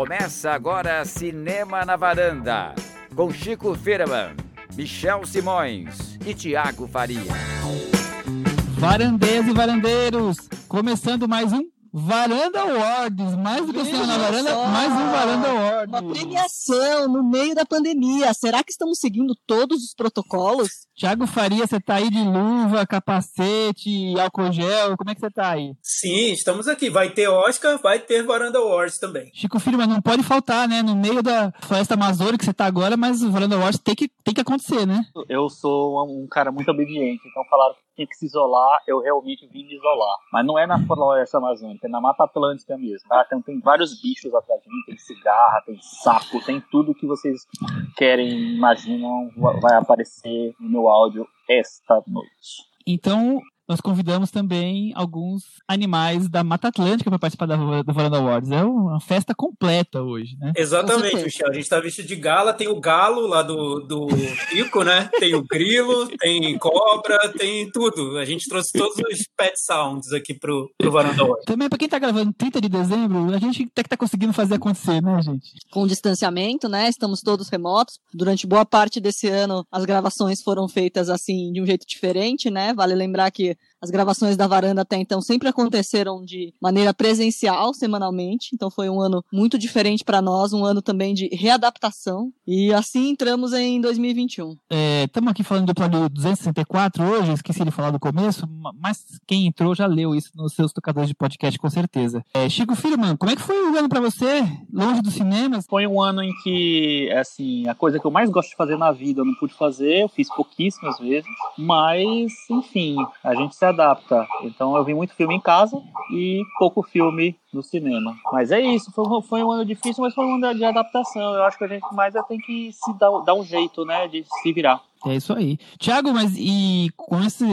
Começa agora Cinema na Varanda, com Chico Firman, Michel Simões e Tiago Faria. Varandeiros e varandeiros, começando mais um Varanda Awards, mais do que cinema na varanda, só. mais um Varanda Awards. Uma premiação no meio da pandemia. Será que estamos seguindo todos os protocolos? Tiago Faria, você tá aí de luva, capacete, álcool gel, como é que você tá aí? Sim, estamos aqui. Vai ter Oscar, vai ter Varanda Awards também. Chico Firma, não pode faltar, né? No meio da floresta amazônica que você tá agora, mas o Varanda Awards tem que, tem que acontecer, né? eu sou um cara muito obediente, então falaram que tinha que se isolar, eu realmente vim me isolar. Mas não é na floresta amazônica, é na Mata Atlântica mesmo, tá? Então tem vários bichos atrás de mim, tem cigarra, tem sapo, tem tudo que vocês querem, imaginam, va- vai aparecer no meu áudio esta noite. Então, nós convidamos também alguns animais da Mata Atlântica para participar da, do Varanda Awards. É uma festa completa hoje, né? Exatamente. Michel. A gente tá vestido de gala, tem o galo lá do, do Chico, né? Tem o grilo, tem cobra, tem tudo. A gente trouxe todos os pet sounds aqui pro, pro Varanda Awards. Também, para quem tá gravando 30 de dezembro, a gente até que tá conseguindo fazer acontecer, né, gente? Com distanciamento, né? Estamos todos remotos. Durante boa parte desse ano, as gravações foram feitas assim, de um jeito diferente, né? Vale lembrar que as gravações da varanda até então sempre aconteceram de maneira presencial, semanalmente. Então foi um ano muito diferente para nós, um ano também de readaptação. E assim entramos em 2021. Estamos aqui falando do episódio 264 hoje, esqueci de falar do começo, ma- mas quem entrou já leu isso nos seus tocadores de podcast, com certeza. É, Chico Firman, como é que foi o ano para você, longe dos cinemas? Foi um ano em que, assim, a coisa que eu mais gosto de fazer na vida eu não pude fazer, eu fiz pouquíssimas vezes, mas, enfim, a gente se adapta. Então eu vi muito filme em casa e pouco filme no cinema. Mas é isso, foi, um- foi um ano difícil, mas foi um ano de adaptação. Eu acho que a gente mais tem que se dar, dar um jeito, né, de se virar. É isso aí. Tiago, mas e com esse,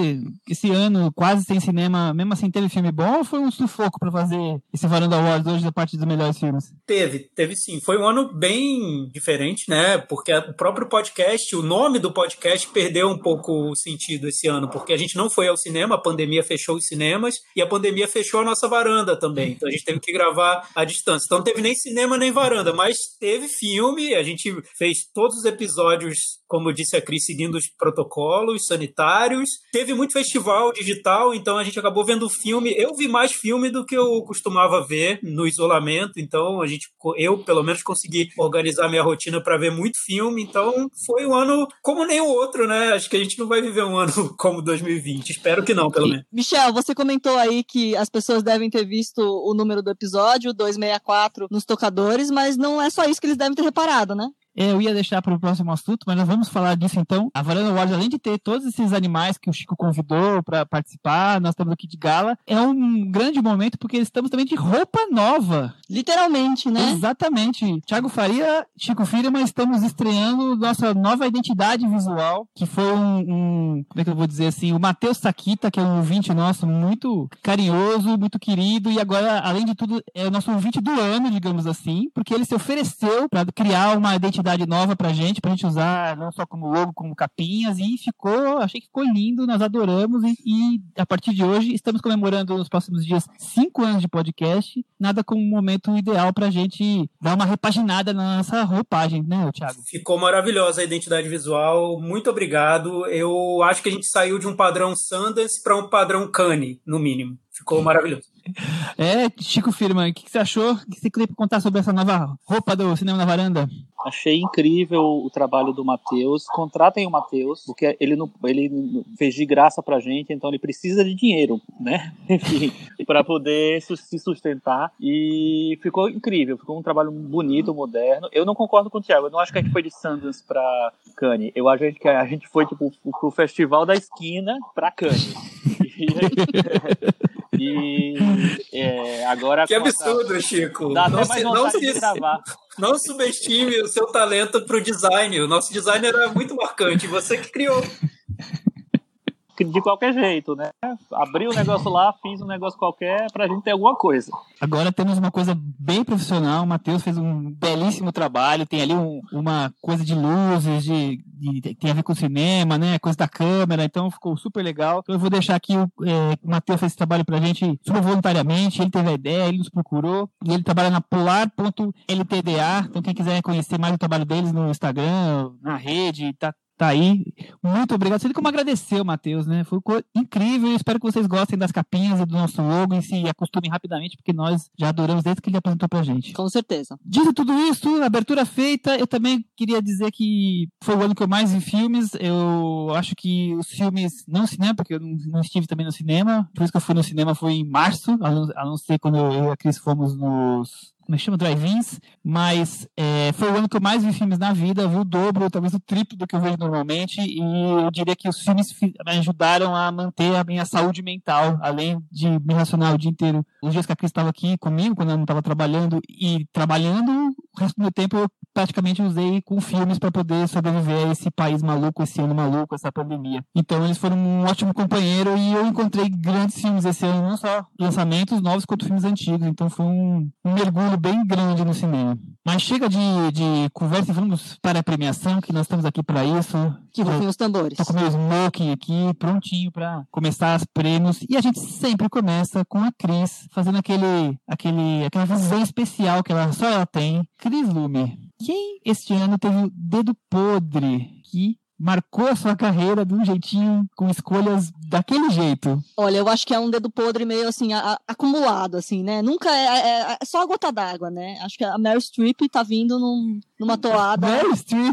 esse ano quase sem cinema, mesmo assim teve filme bom ou foi um sufoco para fazer esse Varanda Awards hoje da parte dos melhores filmes? Teve, teve sim. Foi um ano bem diferente, né? Porque o próprio podcast, o nome do podcast perdeu um pouco o sentido esse ano, porque a gente não foi ao cinema, a pandemia fechou os cinemas e a pandemia fechou a nossa varanda também. Então a gente teve que gravar à distância. Então não teve nem cinema nem varanda, mas teve filme. A gente fez todos os episódios, como disse a Cris, seguindo os protocolos sanitários. Teve muito festival digital, então a gente acabou vendo filme. Eu vi mais filme do que eu costumava ver no isolamento, então a gente, eu pelo menos consegui organizar minha rotina para ver muito filme. Então foi um ano como nenhum outro, né? Acho que a gente não vai viver um ano como 2020. Espero que não, pelo menos. Michel, você comentou aí que as pessoas devem ter visto o número do episódio, 264, nos tocadores, mas não é só isso que eles devem ter reparado, né? Eu ia deixar para o próximo assunto, mas nós vamos falar disso então. A Varanda Awards, além de ter todos esses animais que o Chico convidou para participar, nós estamos aqui de gala, é um grande momento porque estamos também de roupa nova. Literalmente, né? Exatamente. Tiago Faria, Chico Firma, estamos estreando nossa nova identidade visual, que foi um, um- como é que eu vou dizer assim, o Matheus Saquita, que é um ouvinte nosso muito carinhoso, muito querido, e agora, além de tudo, é o nosso ouvinte do ano, digamos assim, porque ele se ofereceu para criar uma identidade nova pra gente, pra gente usar não só como logo, como capinhas, e ficou, achei que ficou lindo, nós adoramos, e, e a partir de hoje estamos comemorando nos próximos dias cinco anos de podcast, nada como um momento ideal pra gente dar uma repaginada na nossa roupagem, né, Thiago? Ficou maravilhosa a identidade visual. Muito obrigado. Eu acho que a gente saiu de um padrão Sundance para um padrão Cannes, no mínimo. Ficou maravilhoso. É, Chico Firman, o que, que você achou? O que você queria contar sobre essa nova roupa do Cinema na Varanda? Achei incrível o trabalho do Matheus. Contratem o Matheus, porque ele não, ele fez de graça pra gente, então ele precisa de dinheiro, né? Enfim, para poder se sustentar. E ficou incrível, ficou um trabalho bonito, moderno. Eu não concordo com o Thiago, eu não acho que a gente foi de Sundance pra Cannes. Eu acho que a gente foi tipo pro festival da esquina pra Cannes. E, é, agora Que com a- absurdo, Chico. Dá até Não, mais se, não, vontade de se, gravar. não subestime o seu talento pro design. O nosso design era muito marcante. Você que criou. De qualquer jeito, né? Abri o um negócio lá, fiz um negócio qualquer pra gente ter alguma coisa. Agora temos uma coisa bem profissional. O Matheus fez um belíssimo trabalho. Tem ali um, uma coisa de luzes, de, de, tem a ver com cinema, né? Coisa da câmera. Então ficou super legal. Então eu vou deixar aqui o, é, o Matheus fez esse trabalho pra gente super voluntariamente. Ele teve a ideia, ele nos procurou e ele trabalha na polar.ltda. Então quem quiser conhecer mais o trabalho deles no Instagram, na rede, tá tá aí. Muito obrigado. Você tem como agradecer o Matheus, né? Foi incrível. Eu espero que vocês gostem das capinhas e do nosso logo e se acostumem rapidamente, porque nós já adoramos desde que ele apresentou pra gente. Com certeza. Dito tudo isso, abertura feita, eu também queria dizer que foi o ano que eu mais vi filmes. Eu acho que os filmes, não cinema, porque eu não, estive também no cinema, por isso que eu fui no cinema foi em março, a não, a não ser quando eu e a Cris fomos nos como é chama, drive-ins, mas é, foi o ano que eu mais vi filmes na vida, vi o dobro, talvez o triplo do que eu vejo normalmente, e eu diria que os filmes me ajudaram a manter a minha saúde mental, além de me relacionar o dia inteiro. Os dias que a Cris estava aqui comigo, quando eu não estava trabalhando, e trabalhando, o resto do meu tempo eu praticamente usei com filmes para poder sobreviver a esse país maluco, esse ano maluco, essa pandemia. Então eles foram um ótimo companheiro e eu encontrei grandes filmes esse ano, não só lançamentos novos, quanto filmes antigos. Então foi um, um mergulho bem grande no cinema. Mas chega de, de conversa e vamos para a premiação, que nós estamos aqui para isso. Que rufem os tambores. Tô com meu smoking aqui, prontinho para começar os prêmios. E a gente sempre começa com a Cris, fazendo aquele, aquele, aquela visão especial que ela, só ela tem. Cris Lume, quem este ano teve o dedo podre? Que marcou a sua carreira de um jeitinho, com escolhas daquele jeito? Olha, eu acho que é um dedo podre meio assim, a, acumulado, assim, né? Nunca é, é, é só a gota d'água, né? Acho que a Meryl Streep tá vindo num, numa toada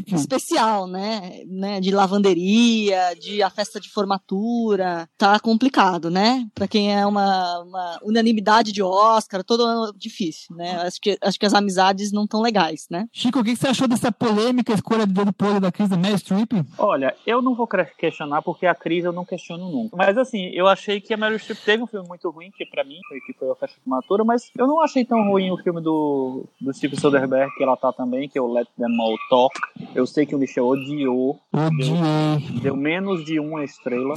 especial, né? né? De lavanderia, de a festa de formatura. Tá complicado, né? Pra quem é uma, uma unanimidade de Oscar, todo ano difícil, né? Acho que, acho que as amizades não tão legais, né? Chico, o que você achou dessa polêmica escolha do dedo podre da crise da Meryl Streep? Olha, eu não vou questionar porque a crise eu não questiono nunca. Mas assim, eu achei que a Meryl Streep teve um filme muito ruim, que para mim foi que foi a festa de matura, mas eu não achei tão ruim o filme do, do Steve Soderbergh, que ela tá também, que é o Let Them All Talk. Eu sei que o Michel odiou. Deu, deu menos de uma estrela.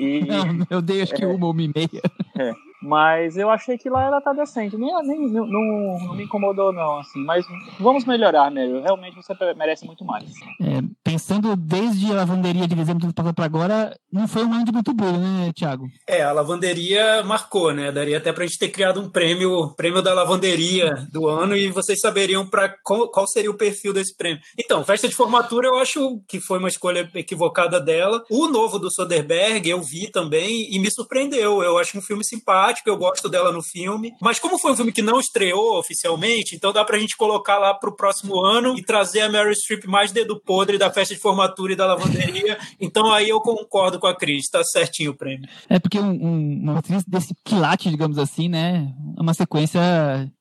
E, não, eu dei acho que é, uma, uma e meia. É. Mas eu achei que lá ela tá decente. Nem, nem não, não, me incomodou, não, assim. Mas vamos melhorar, Meryl. Realmente você merece muito mais. É, pensando desde a lavanderia de dezembro para agora, não foi um ano de muito bom, né, Thiago? É, a lavanderia marcou, né? Daria até pra gente ter criado um prêmio, prêmio da lavanderia do ano, e vocês saberiam para qual, qual, seria o perfil desse prêmio. Então, festa de formatura eu acho que foi uma escolha equivocada dela. O novo do Soderbergh eu vi também e me surpreendeu. Eu acho um filme simpático eu gosto dela no filme. Mas como foi um filme que não estreou oficialmente, então dá pra gente colocar lá pro próximo ano e trazer a Mary Streep mais dedo podre da festa de formatura e da lavanderia. então aí eu concordo com a Cris, tá certinho o prêmio. É porque um, um, uma atriz desse quilate, digamos assim, né? É uma sequência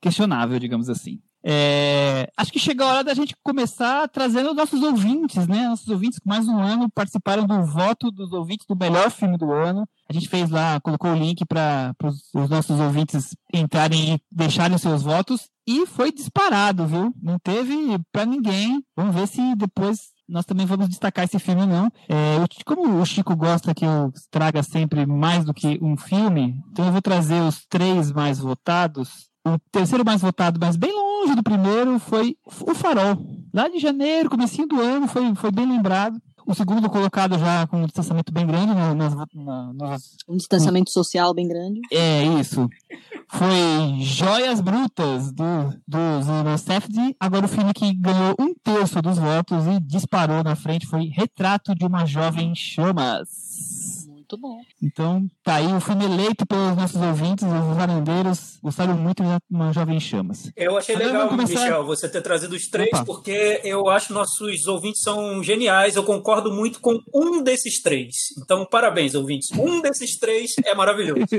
questionável, digamos assim. É, acho que chegou a hora da gente começar trazendo nossos ouvintes, né? Nossos ouvintes que mais um ano participaram do voto dos ouvintes do melhor filme do ano. A gente fez lá, colocou o link para os nossos ouvintes entrarem e deixarem seus votos e foi disparado, viu? Não teve para ninguém. Vamos ver se depois nós também vamos destacar esse filme não. É, como o Chico gosta que eu traga sempre mais do que um filme, então eu vou trazer os três mais votados. O terceiro mais votado, mas bem longe do primeiro foi o Farol. Lá de janeiro, comecinho do ano, foi, foi bem lembrado. O segundo colocado já com um distanciamento bem grande. Nas, na, nas... Um distanciamento social bem grande. É, isso. Foi Joias Brutas, do, do Zero Safety. Agora o filme que ganhou um terço dos votos e disparou na frente foi Retrato de uma Jovem Chamas muito bom. Então, tá aí o filme eleito pelos nossos ouvintes, os varandeiros gostaram muito de Uma Jovem Chamas. Eu achei Agora legal, começar... Michel, você ter trazido os três, Opa. porque eu acho que nossos ouvintes são geniais. Eu concordo muito com um desses três. Então, parabéns, ouvintes. Um desses três é maravilhoso.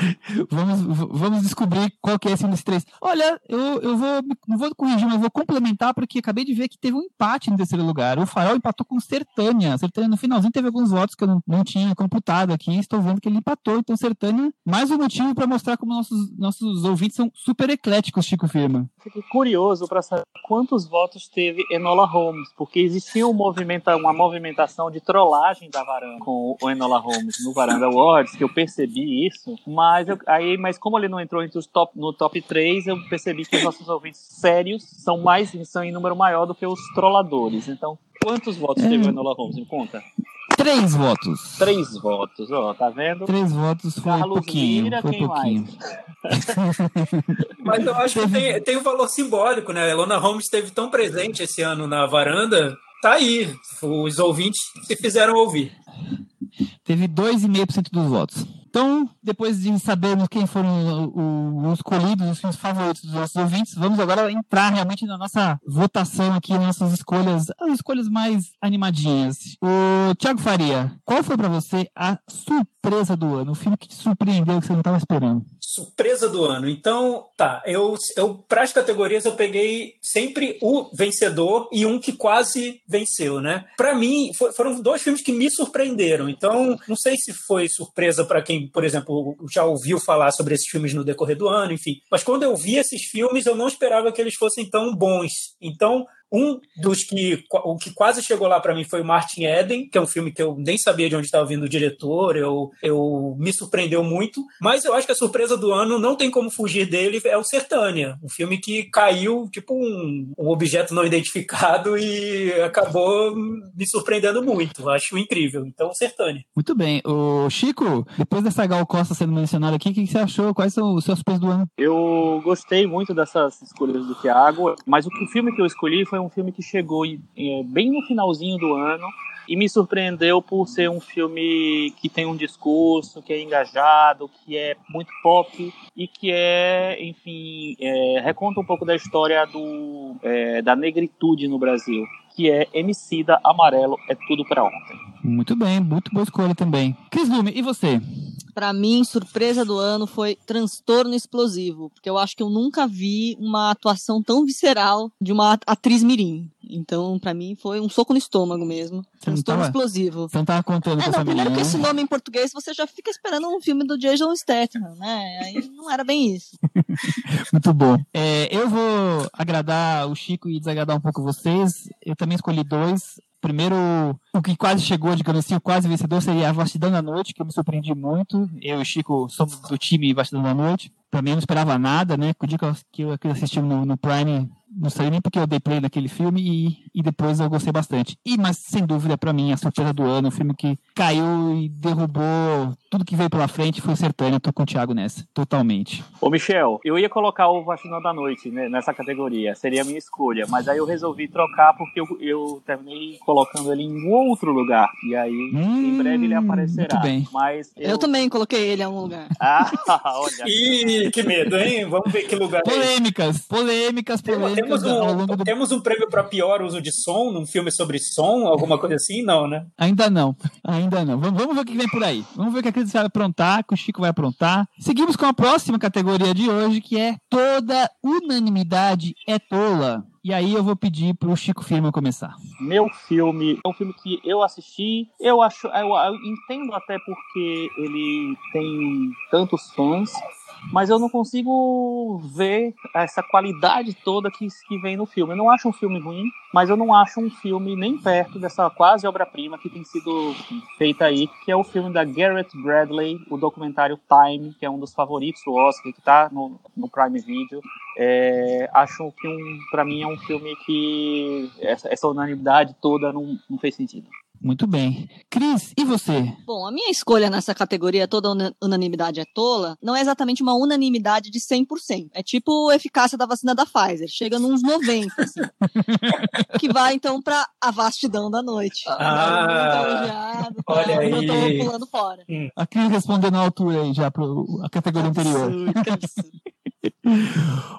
vamos, vamos descobrir qual que é esse um dos três. Olha, eu, eu vou, não vou corrigir, mas vou complementar, porque acabei de ver que teve um empate no terceiro lugar. O Farol empatou com Sertânia. Sertânia no finalzinho teve alguns votos que eu não, não tinha computado aqui. Estou vendo que ele empatou. Então, Sertânia, mais um motivo para mostrar como nossos, nossos ouvintes são super ecléticos, Chico Firma. Fiquei curioso para saber quantos votos teve Enola Holmes, porque existia um uma movimentação de trollagem da Varanda com o Enola Holmes no Varanda Awards, que eu percebi isso, mas eu, aí, mas como ele não entrou entre os top, no top 3, eu percebi que os nossos ouvintes sérios são mais são em número maior do que os trolladores. Então, quantos votos é. teve o Enola Holmes? Me conta. Três votos. Três votos, ó, tá vendo? Três votos foi Carlos pouquinho. Lira, foi pouquinho. Mas eu acho que tem, tem um valor simbólico, né? A Elona Holmes esteve tão presente esse ano na varanda. Tá aí. Os ouvintes se fizeram ouvir. Teve 2,5% dos votos. Então, depois de sabermos quem foram os escolhidos, os favoritos dos nossos ouvintes, vamos agora entrar realmente na nossa votação aqui, nossas escolhas, as escolhas mais animadinhas. O Thiago Faria, qual foi para você a surpresa do ano? O filme que te surpreendeu, que você não estava esperando? surpresa do ano. Então, tá, eu, eu para as categorias eu peguei sempre o vencedor e um que quase venceu, né? Para mim, for, foram dois filmes que me surpreenderam. Então, não sei se foi surpresa para quem, por exemplo, já ouviu falar sobre esses filmes no decorrer do ano, enfim. Mas quando eu vi esses filmes, eu não esperava que eles fossem tão bons. Então, um dos que o que quase chegou lá para mim foi o Martin Eden, que é um filme que eu nem sabia de onde estava vindo o diretor, eu, eu me surpreendeu muito, mas eu acho que a surpresa do ano não tem como fugir dele, é o Sertânia, um filme que caiu tipo um, um objeto não identificado e acabou me surpreendendo muito, acho incrível. Então, Sertânia. Muito bem. O Chico, depois dessa Gal Costa sendo mencionada aqui, o que você achou? Quais são os seus surpresas do ano? Eu gostei muito dessas escolhas do Thiago, mas o, o filme que eu escolhi foi foi um filme que chegou bem no finalzinho do ano e me surpreendeu por ser um filme que tem um discurso, que é engajado, que é muito pop e que é, enfim, é, reconta um pouco da história do, é, da negritude no Brasil, que é Emicida Amarelo é tudo para ontem. Muito bem, muito boa escolha também. Cris Lume, e você? para mim, surpresa do ano foi Transtorno Explosivo, porque eu acho que eu nunca vi uma atuação tão visceral de uma atriz mirim. Então, para mim, foi um soco no estômago mesmo. Transtorno tava, explosivo. Você não tava contando é, com não, primeiro que esse nome em português, você já fica esperando um filme do Jason Statham, né? Aí não era bem isso. Muito bom. É, eu vou agradar o Chico e desagradar um pouco vocês. Eu também escolhi dois. Primeiro, o que quase chegou, digamos assim, o quase vencedor seria a Vastidão da Noite, que eu me surpreendi muito. Eu e o Chico somos do time Vastidão da Noite. Pra mim, eu não esperava nada, né? O dia que eu, que eu assisti no, no Prime, não sei nem porque eu dei play naquele filme e, e depois eu gostei bastante. E, mas sem dúvida, para mim, a surpresa do ano, o filme que caiu e derrubou tudo que veio pela frente foi o Sertânia. Eu tô com o Thiago nessa, totalmente. Ô, Michel, eu ia colocar o Vacina da Noite né, nessa categoria, seria a minha escolha, mas aí eu resolvi trocar porque eu, eu terminei colocando ele em outro lugar. E aí, hum, em breve ele aparecerá. Muito bem. Mas eu... eu também coloquei ele em algum lugar. Ah, olha. Ih, que medo, hein? Vamos ver que lugar polêmicas, é Polêmicas, polêmicas, temos um, do... temos um prêmio para pior uso de som num filme sobre som, alguma coisa assim? Não, né? Ainda não, ainda não. Vamos, vamos ver o que vem por aí. Vamos ver o que a Cris vai aprontar, que o Chico vai aprontar. Seguimos com a próxima categoria de hoje, que é Toda Unanimidade é Tola. E aí eu vou pedir pro Chico Firma começar. Meu filme é um filme que eu assisti. Eu acho, eu, eu entendo até porque ele tem tantos fãs mas eu não consigo ver essa qualidade toda que, que vem no filme. Eu não acho um filme ruim, mas eu não acho um filme nem perto dessa quase obra-prima que tem sido feita aí, que é o filme da Garrett Bradley, o documentário Time, que é um dos favoritos do Oscar, que está no, no Prime Video. É, acho que, um, para mim, é um filme que essa, essa unanimidade toda não, não fez sentido. Muito bem. Cris, e você? Bom, a minha escolha nessa categoria, toda unanimidade é tola, não é exatamente uma unanimidade de 100%. É tipo a eficácia da vacina da Pfizer, chega nos 90%. Assim. que vai, então, para a vastidão da noite. Ah, olha aí. Eu tô pulando fora. Hum. A Cris respondendo à altura aí, já para a categoria anterior. Absurdo, absurdo.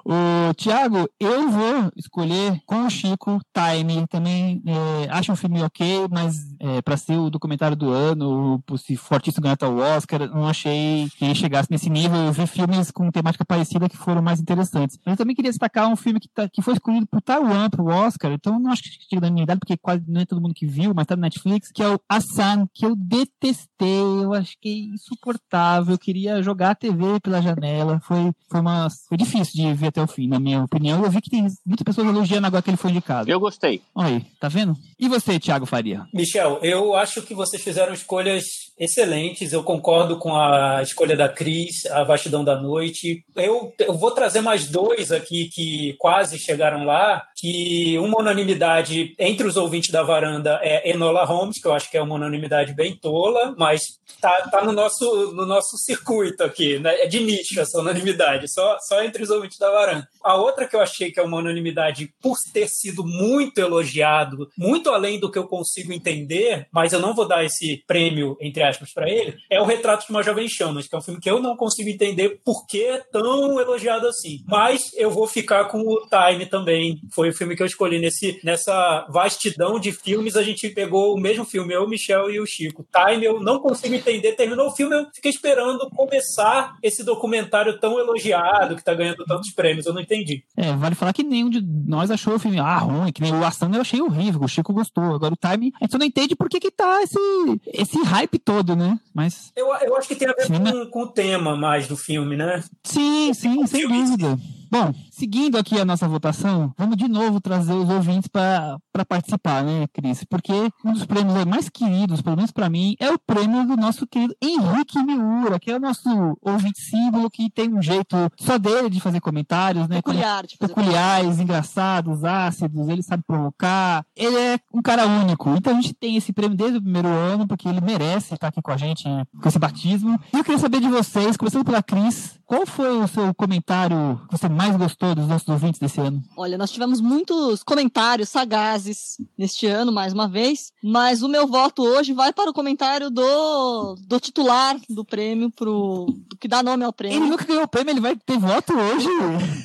O Tiago, eu vou escolher com o Chico Time. Também é, acho um filme ok, mas é, para ser o documentário do ano, se fortíssimo ganhar o Oscar, não achei que ele chegasse nesse nível. Eu vi filmes com temática parecida que foram mais interessantes. Mas eu também queria destacar um filme que, tá, que foi escolhido por Taiwan para o Oscar, então não acho que chega da minha idade, porque quase não é todo mundo que viu, mas tá no Netflix, que é o Asan, que eu detestei, eu achei insuportável, eu queria jogar a TV pela janela. Foi, foi, uma, foi difícil de ver até o fim, na minha opinião. Eu vi que tem muitas pessoas elogiando agora que ele foi indicado. Eu gostei. Olha aí, tá vendo? E você, Thiago Faria? Michel, eu acho que vocês fizeram escolhas excelentes. Eu concordo com a escolha da Cris, A Vastidão da Noite. Eu, eu vou trazer mais dois aqui que quase chegaram lá, que uma unanimidade entre os ouvintes da varanda é Enola Holmes, que eu acho que é uma unanimidade bem tola, mas tá, tá no, nosso, no nosso circuito aqui, né? É de nicho essa unanimidade, só, só entre os ouvintes da varanda. A outra que eu achei que é uma unanimidade por ter sido muito elogiado, muito além do que eu consigo entender, mas eu não vou dar esse prêmio, entre aspas, para ele, é o Retrato de uma Jovem Chamas, que é um filme que eu não consigo entender por que é tão elogiado assim. Mas eu vou ficar com o Time também. Foi o filme que eu escolhi nesse, nessa vastidão de filmes. A gente pegou o mesmo filme, eu, o Michel e o Chico. Time eu não consigo entender. Terminou o filme, eu fiquei esperando começar esse documentário tão elogiado, que tá ganhando tantos prêmios. Eu não entendi. É, vale falar que nenhum de nós achou o filme ah, ruim, que nem o Ação eu achei horrível, o Chico gostou. Agora o Time, a gente não entende por que que tá esse, esse hype todo, né? Mas... Eu, eu acho que tem a ver com, com o tema mais do filme, né? Sim, sim, sem dúvida. Bom, seguindo aqui a nossa votação, vamos de novo trazer os ouvintes para participar, né, Cris? Porque um dos prêmios mais queridos, pelo menos para mim, é o prêmio do nosso querido Henrique Miura, que é o nosso ouvinte símbolo que tem um jeito só dele de fazer comentários, né? Peculiar, de fazer peculiares, engraçados, ácidos, ele sabe provocar. Ele é um cara único. Então a gente tem esse prêmio desde o primeiro ano, porque ele merece estar aqui com a gente com esse batismo. E eu queria saber de vocês, começando pela Cris, qual foi o seu comentário que você mais gostou dos nossos ouvintes desse ano? Olha, nós tivemos muitos comentários sagazes neste ano, mais uma vez, mas o meu voto hoje vai para o comentário do, do titular do prêmio, pro, que dá nome ao prêmio. Ele nunca ganhou o prêmio, ele vai ter voto hoje?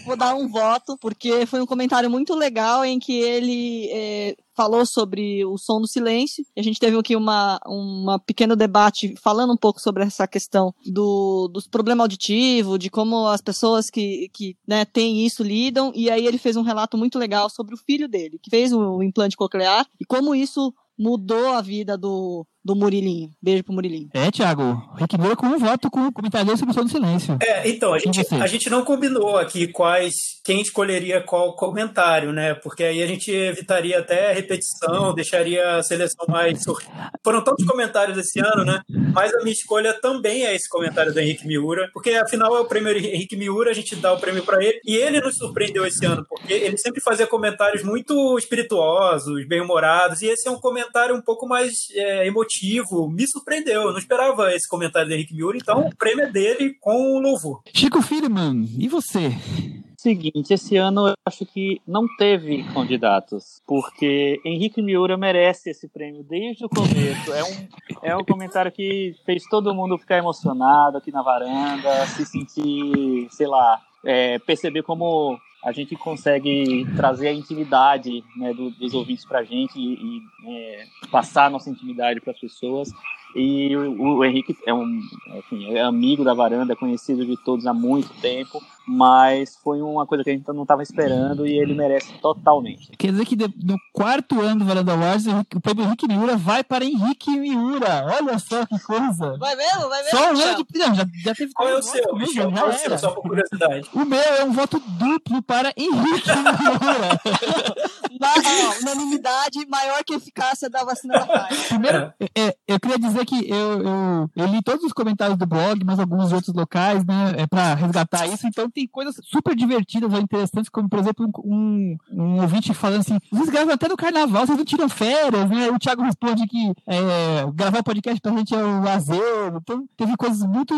Vou dar um voto, porque foi um comentário muito legal em que ele é, falou sobre o som do silêncio. A gente teve aqui uma, uma pequeno debate falando um pouco sobre essa questão do, dos problemas auditivos, de como as pessoas que, que né, têm isso lidam. E aí ele fez um relato muito legal sobre o filho dele, que fez o implante coclear, e como isso mudou a vida do, do Murilinho. Beijo pro Murilinho. É, Thiago. Rick Moura com um voto com o comentário sobre o som do silêncio. É, então, a gente, a gente não combinou aqui quais, quem escolheria qual comentário, né? Porque aí a gente evitaria até repetição, deixaria a seleção mais. Foram tantos comentários esse ano, né? Mas a minha escolha também é esse comentário do Henrique Miura, porque afinal é o prêmio Henrique Miura, a gente dá o prêmio para ele, e ele nos surpreendeu esse ano, porque ele sempre fazia comentários muito espirituosos, bem-humorados, e esse é um comentário um pouco mais é, emotivo me surpreendeu. Eu não esperava esse comentário do Henrique Miura, então o prêmio é dele com o louvor. Chico Firman, e você? Seguinte, esse ano eu acho que não teve candidatos, porque Henrique Miura merece esse prêmio desde o começo. É um, é um comentário que fez todo mundo ficar emocionado aqui na varanda, se sentir, sei lá, é, perceber como a gente consegue trazer a intimidade né, do, dos ouvintes para a gente e, e é, passar a nossa intimidade para as pessoas. E o, o, Henrique é um enfim, é amigo da varanda, é conhecido de todos há muito tempo, mas foi uma coisa que a gente não estava esperando e ele merece totalmente. Quer dizer que no quarto ano do Varanda Awards, o prêmio Henrique Miura vai para Henrique Miura. Olha só que coisa. Vai mesmo? Vai mesmo? Só o ano de... Não, já, já teve Qual é o seu, Michel? Qual é o seu, só por curiosidade? O meu é um voto duplo para Henrique Miura. Mas, unanimidade maior que eficácia da vacina da Pfizer. Primeiro, é, eu queria dizer que eu, eu, eu, li todos os comentários do blog, mas alguns outros locais, né, é para resgatar isso. Então tem coisas super divertidas ou interessantes, como por exemplo um, um ouvinte falando assim: vocês gravam até no carnaval, vocês não tiram férias, né? O Thiago responde que é, gravar podcast pra gente é um lazer. Então teve coisas muito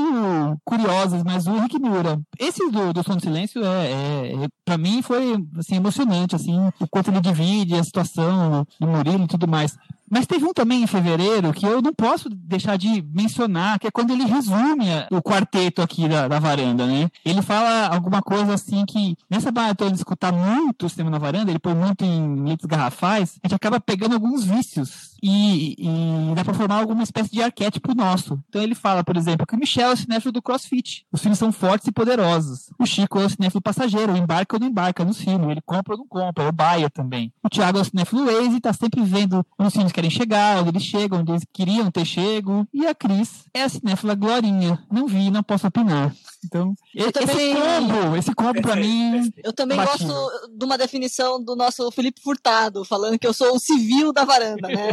curiosas, mas o Henrique Miura, esse do, do Som do Silêncio é, é, é para mim foi assim, emocionante, assim, o quanto ele divide a situação do Murilo e tudo mais. Mas teve um também em fevereiro que eu não posso deixar de mencionar, que é quando ele resume o quarteto aqui da, da varanda, né? Ele fala alguma coisa assim que, nessa maratona de escutar muito o cinema na varanda, ele põe muito em litros garrafais, a gente acaba pegando alguns vícios e, e dá pra formar alguma espécie de arquétipo nosso. Então ele fala, por exemplo, que o Michel é o cinéfilo do crossfit. Os filmes são fortes e poderosos. O Chico é o cinéfilo passageiro, embarca ou não embarca no filme, ele compra ou não compra, o Baia também. O Thiago é o cinéfilo lazy, tá sempre vendo onde os filmes querem chegar, onde eles chegam, onde eles queriam ter chego. E a Cris é a cinéfila Glorinha. Não vi, não posso opinar. Então, Eu esse também- combo, esse combo pra mim... Eu também Batinho. gosto de uma definição do nosso Felipe Furtado, falando que eu sou o civil da varanda, né?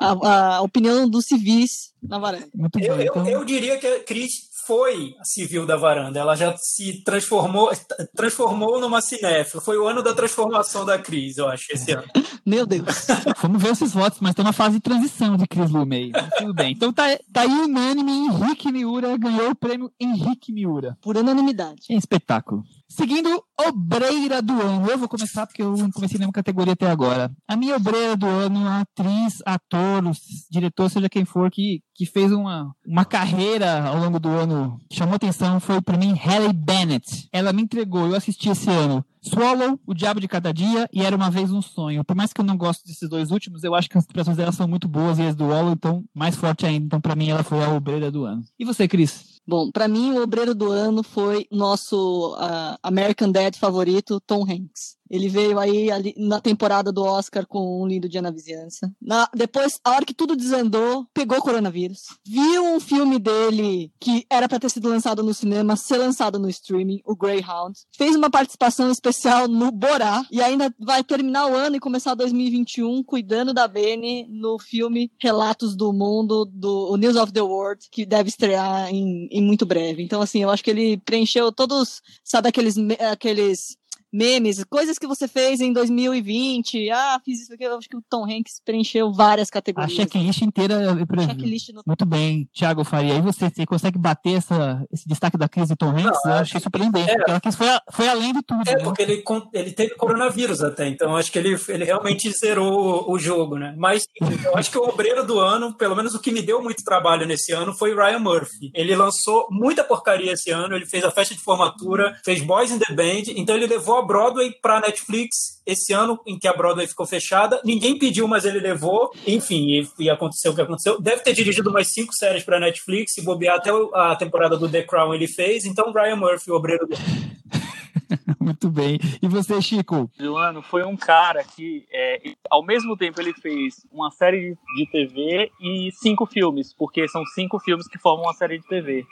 A, a opinião dos civis na varanda. Muito Eu, eu, Então, eu diria que a Cris foi a civil da varanda. Ela já se transformou, transformou numa cinéfila. Foi o ano da transformação da Cris, eu acho, esse ano. Meu Deus. Vamos ver esses votos, mas tem uma fase de transição de Cris Lume aí. Mas Tudo bem. Então tá, tá aí unânime, Henrique Miura ganhou o prêmio Henrique Miura. Por unanimidade. É espetáculo. Seguindo, obreira do ano. Eu vou começar porque eu não comecei nenhuma categoria até agora. A minha obreira do ano, atriz, ator, diretor, seja quem for, que, que fez uma, uma carreira ao longo do ano, que chamou atenção, foi pra mim Halle Bennett. Ela me entregou, eu assisti esse ano. Swallow, O Diabo de Cada Dia e Era Uma Vez um Sonho. Por mais que eu não goste desses dois últimos, eu acho que as interpretações dela são muito boas e as do Wallow, então, mais forte ainda. Então, pra mim, ela foi a obreira do ano. E você, Cris? Bom, pra mim o obreiro do ano foi nosso ah, American Dad favorito, Tom Hanks. Ele veio aí ali na temporada do Oscar com um lindo dia na vizinhança. Na- depois, a hora que tudo desandou, pegou coronavírus. Viu um filme dele que era pra ter sido lançado no cinema, ser lançado no streaming, o Greyhound. Fez uma participação especial no Borá e ainda vai terminar o ano e começar 2021 cuidando da Bene no filme Relatos do Mundo, do News of the World, que deve estrear em, em muito breve. Então, assim, eu acho que ele preencheu todos, sabe, aqueles, aqueles memes, coisas que você fez em 2020. Ah, fiz isso aqui. Eu acho que o Tom Hanks preencheu várias A categorias. checklist inteira. Checklist no Muito bem, Thiago Faria. E você, você consegue bater essa, esse destaque da crise de Tom Hanks? Não, eu achei surpreendente, é. porque ela foi, a- foi além de tudo. É, né? porque ele, ele teve coronavírus até, então acho que ele, ele realmente zerou o, o jogo, né? Mas eu acho que o obreiro do ano, pelo menos o que me deu muito trabalho nesse ano, foi o Ryan Murphy. Ele lançou muita porcaria esse ano, ele fez a festa de formatura, fez Boys in the Band, então ele levou a Broadway pra Netflix esse ano em que a Broadway ficou fechada. Ninguém pediu, mas ele levou. Enfim, e, e aconteceu o que aconteceu. Deve ter dirigido umas cinco séries pra Netflix, se bobear até a temporada do The Crown ele fez. Então, Ryan Murphy, o obreiro do Muito bem. E você, Chico? do ano foi um cara que, é, ao mesmo tempo, ele fez uma série de TV e cinco filmes, porque são cinco filmes que formam uma série de TV.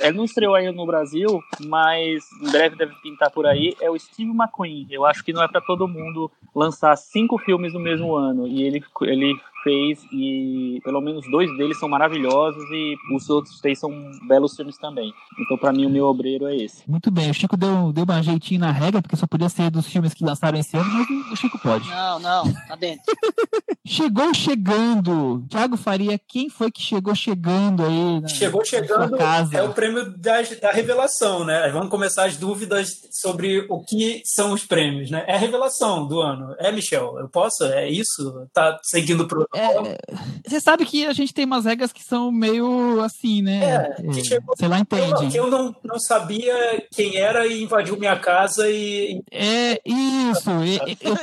Ele não estreou ainda no Brasil, mas em breve deve pintar por aí. É o Steve McQueen. Eu acho que não é para todo mundo lançar cinco filmes no mesmo ano. E ele, ele fez, e pelo menos dois deles são maravilhosos, e os outros três são belos filmes também. Então, para mim, o meu obreiro é esse. Muito bem. O Chico deu, deu uma jeitinho na regra, porque só podia ser dos filmes que lançaram esse ano, mas o- Chico pode. Não, não, tá dentro. Chegou chegando. Thiago Faria, quem foi que chegou chegando aí? na- Chegou chegando, casa? é o prêmio da, da revelação, né? Vamos começar as dúvidas sobre o que são os prêmios, né? É a revelação do ano. É, Michel? Eu posso? É isso? Tá seguindo pro. É, você sabe que a gente tem umas regras que são meio assim, né? É, que É, chegou- Sei lá, Eu, entende. eu não, não sabia quem era e invadiu minha casa e. É isso. e- Eu,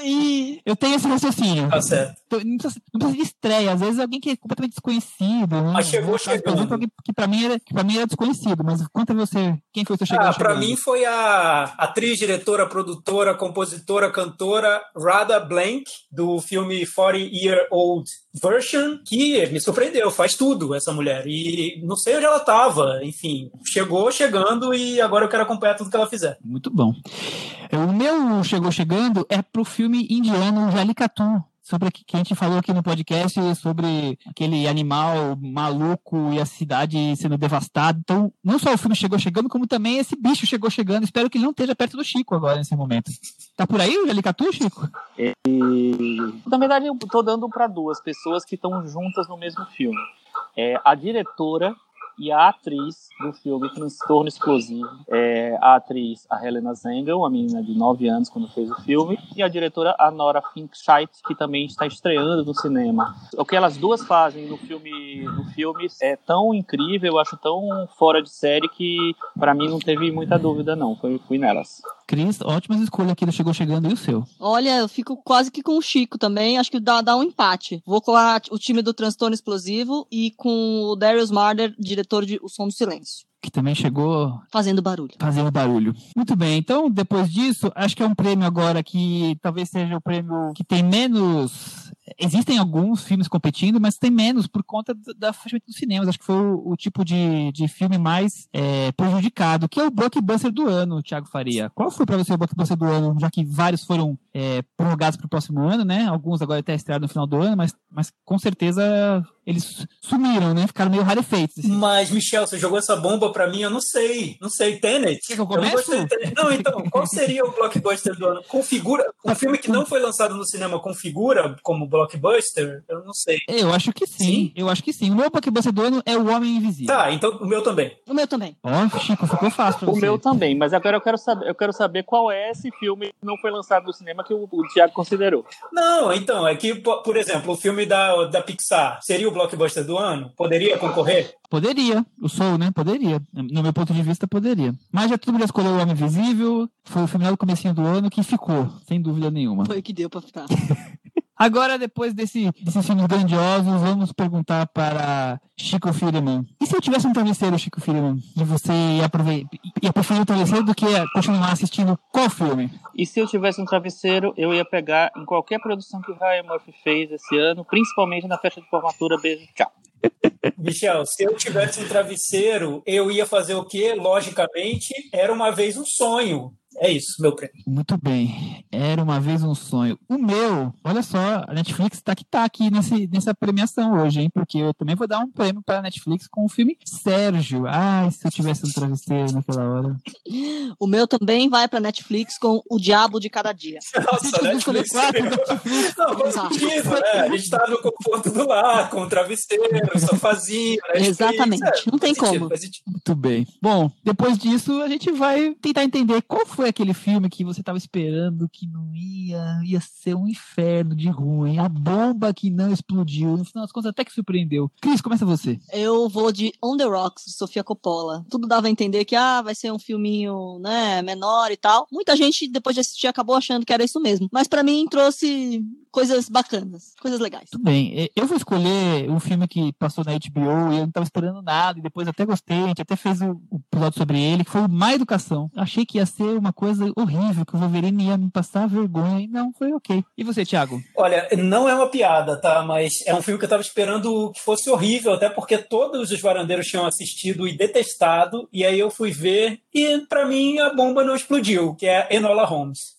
eu tenho esse raciocínio. Tá certo. Não precisa, não precisa de estreia. Às vezes alguém que é completamente desconhecido. Né? Mas chegou Por chegando. exemplo, alguém que pra mim era, que mim era desconhecido. Mas conta você, quem foi o seu chegando? Ah, pra chegando? mim foi a atriz, diretora, produtora, compositora, cantora Rada Blank, do filme 40 Year Old Version, que me surpreendeu, faz tudo essa mulher. E não sei onde ela tava, enfim, chegou chegando e agora eu quero acompanhar tudo que ela fizer. Muito bom. O meu chegou chegando é pro filme indiano Jalicatu. Sobre que a gente falou aqui no podcast, sobre aquele animal maluco e a cidade sendo devastada. Então, não só o filme chegou chegando, como também esse bicho chegou chegando. Espero que ele não esteja perto do Chico agora, nesse momento. Tá por aí o Jalicatu, Chico? Na verdade, eu tô dando para duas pessoas que estão juntas no mesmo filme. É a diretora e a atriz do filme Transtorno Explosivo. É a atriz, a Helena Zengel, uma menina de 9 anos quando fez o filme, e a diretora, a Nora Finkscheit, que também está estreando no cinema. O que elas duas fazem no filme, no filme é tão incrível, eu acho tão fora de série que para mim não teve muita dúvida não, foi fui nelas. Cris, ótimas escolhas aqui do Chegou Chegando e o seu. Olha, eu fico quase que com o Chico também. Acho que dá, dá um empate. Vou com a, o time do Transtorno Explosivo e com o Darius Marder, diretor de O Som do Silêncio. Que também chegou Fazendo barulho. fazendo barulho. Muito bem, então depois disso, acho que é um prêmio agora que talvez seja o prêmio que tem menos. Existem alguns filmes competindo, mas tem menos por conta da fechamento dos cinemas. Acho que foi o, o tipo de, de filme mais é, prejudicado, que é o blockbuster do ano, Thiago Faria. Qual foi para você o blockbuster do ano, já que vários foram é, prorrogados para o próximo ano, né? Alguns agora até estrearam no final do ano, mas, mas com certeza eles sumiram, né? Ficaram meio rarefeitos. assim. Mas, Michel, você jogou essa bomba pra mim, eu não sei. Não sei, Tenet. Quer que eu Eu não. Não, então, qual seria o blockbuster do ano? Configura. Um filme que não foi lançado no cinema configura como blockbuster? Eu não sei. Eu acho que sim, Sim? eu acho que sim. O meu blockbuster do ano é o Homem Invisível. Tá, então o meu também. O meu também. Ó, Chico, ficou fácil pra O você. meu também, mas agora eu quero saber, eu quero saber qual é esse filme que não foi lançado no cinema que o, o Thiago considerou. Não, então, é que, po- por exemplo, o filme da, da Pixar seria o blockbuster do ano? Poderia concorrer? Poderia, o Soul, né? Poderia. No meu ponto de vista, poderia. Mas já todo mundo já escolheu o Homem Invisível. Foi o filme lá do comecinho do ano que ficou, sem dúvida nenhuma. Foi o que deu pra ficar. Agora, depois desse, desses filmes grandiosos, vamos perguntar para Chico Firman. E se eu tivesse um travesseiro, Chico Firman, e você ia, aprove- ia preferir o travesseiro do que continuar assistindo qual filme? E se eu tivesse um travesseiro, eu ia pegar em qualquer produção que o Ryan Murphy fez esse ano, principalmente na festa de formatura Beijo Tchau. Michel, se eu tivesse um travesseiro, eu ia fazer o quê? Logicamente, era uma vez um sonho. É isso, meu prêmio. Muito bem. Era uma vez um sonho. O meu, olha só, a Netflix tá que tá aqui nesse, nessa premiação hoje, hein? Porque eu também vou dar um prêmio para a Netflix com o filme Sérgio. Ai, se eu tivesse um travesseiro naquela hora. O meu também vai pra Netflix com O Diabo de Cada Dia. Nossa, Netflix. Não, faz sentido, né? A gente tá no conforto do lar, com o travesseiro, o sofazinho. Netflix. Exatamente, É, não tem sentido, como. Muito bem. Bom, depois disso, a gente vai tentar entender qual foi aquele filme que você estava esperando que não ia, ia ser um inferno de ruim. A bomba que não explodiu. No final das contas, até que surpreendeu. Cris, começa você. Eu vou de On the Rocks, de Sofia Coppola. Tudo dava a entender que ah, vai ser um filminho, né, menor e tal. Muita gente, depois de assistir, acabou achando que era isso mesmo. Mas pra mim trouxe coisas bacanas, coisas legais. Tudo bem. E- Eu vou escolher um filme que passou na HBO e eu não estava esperando nada. E depois até gostei. A gente até fez o, o episódio sobre ele, que foi o Má Educação. Achei que ia ser uma coisa horrível, que o Wolverine ia me passar vergonha. E não, foi ok. E você, Thiago? Olha, não é uma piada, tá? Mas é um filme que eu tava esperando que fosse horrível, até porque todos os varandeiros tinham assistido e detestado, e aí eu fui ver, e pra mim a bomba não explodiu, que é Enola Holmes.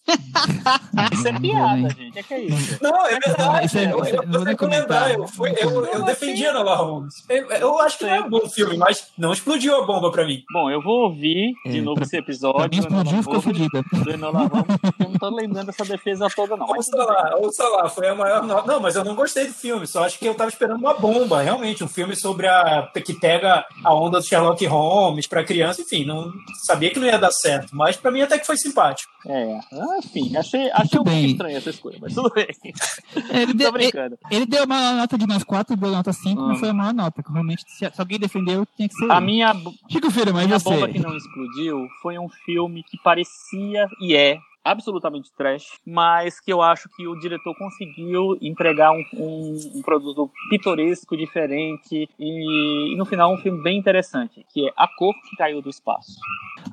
Isso é piada, gente. O que é, que é isso? Não, é verdade. Isso é- eu, isso é- eu, eu, comentar. eu, fui- eu, eu defendi Enola Holmes. Eu, eu acho que não é um bom filme, mas não explodiu a bomba pra mim. Bom, eu vou ouvir de É, novo pra- esse Pra episódio. mim explodiu e ficou fodida. do Enola Holmes, porque eu não tô lembrando dessa defesa toda, não. Ouça lá, ouça lá, foi a maior nota. Não, mas eu não gostei do filme, só acho que eu tava esperando uma bomba, realmente, um filme sobre a. que pega a onda do Sherlock Holmes pra criança, enfim, não sabia que não ia dar certo, mas pra mim até que foi simpático. É, ah, enfim, achei, achei um pouco bem. estranha essa escolha, mas tudo bem. Ele Tô deu, ele, brincando. ele deu uma nota de nós quatro, deu nota 5, Hum. mas foi a maior nota. que Realmente, se, se alguém defendeu, tinha que ser. A ele. minha, Chico a mas minha você. bomba que não explodiu foi um filme que parecia e é absolutamente trash, mas que eu acho que o diretor conseguiu entregar um, um, um produto pitoresco, diferente e, e no final um filme bem interessante, que é A Cor que Caiu do Espaço.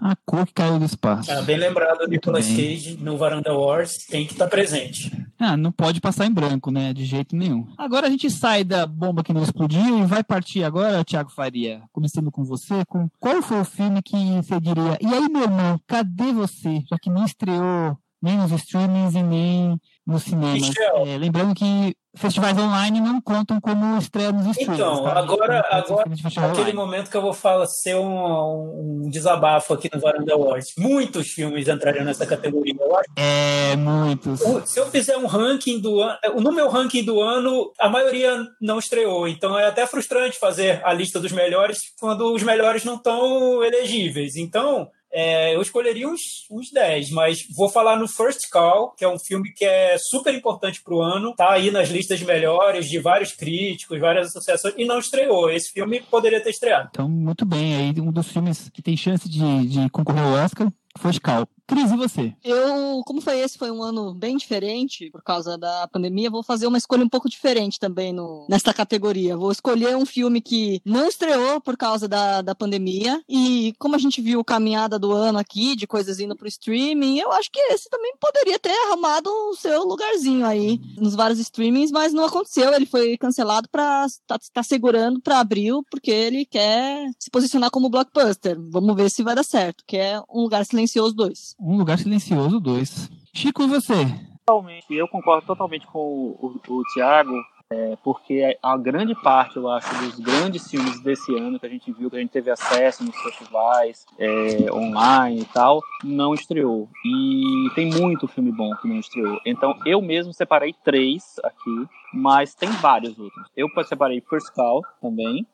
A cor que caiu do espaço. Ah, bem lembrado, o Nicolas. Cage no Varanda Wars tem que estar presente. Ah, não pode passar em branco, né? De jeito nenhum. Agora a gente sai da bomba que não explodiu e vai partir agora, Thiago Faria, começando com você, com qual foi o filme que você diria, e aí, meu irmão, cadê você? Já que não estreou nem nos streamings e nem nos cinemas. É, lembrando que festivais online não contam como estreia nos streams. Então, tá? agora, agora de aquele momento que eu vou falar, ser um, um desabafo aqui no Varanda Awards. Muitos filmes entrariam nessa categoria. Eu acho É, muitos. Se eu fizer um ranking do ano, no meu ranking do ano, a maioria não estreou. Então é até frustrante fazer a lista dos melhores quando os melhores não estão elegíveis. Então é, eu escolheria uns, uns 10, mas vou falar no First Call, que é um filme que é super importante para o ano, tá aí nas listas melhores de vários críticos, várias associações, e não estreou. Esse filme poderia ter estreado. Então, muito bem. Aí um dos filmes que tem chance de, de concorrer ao Oscar foi Cal. Cris, e você? Eu, como foi esse, foi um ano bem diferente por causa da pandemia, vou fazer uma escolha um pouco diferente também no, nesta categoria. Vou escolher um filme que não estreou por causa da, da pandemia e como a gente viu a caminhada do ano aqui, de coisas indo pro streaming, eu acho que esse também poderia ter arrumado o seu lugarzinho aí nos vários streamings, mas não aconteceu. Ele foi cancelado para tá, tá segurando para abril porque ele quer se posicionar como blockbuster. Vamos ver se vai dar certo, que é Um Lugar Silencioso 2. Um Lugar Silencioso 2. Chico, você? Totalmente. Eu concordo totalmente com o, o, o Thiago, é, porque a grande parte, eu acho, dos grandes filmes desse ano que a gente viu, que a gente teve acesso nos festivais, é, online e tal, não estreou. E tem muito filme bom que não estreou. Então eu mesmo separei três aqui, mas tem vários outros. Eu separei First Call também,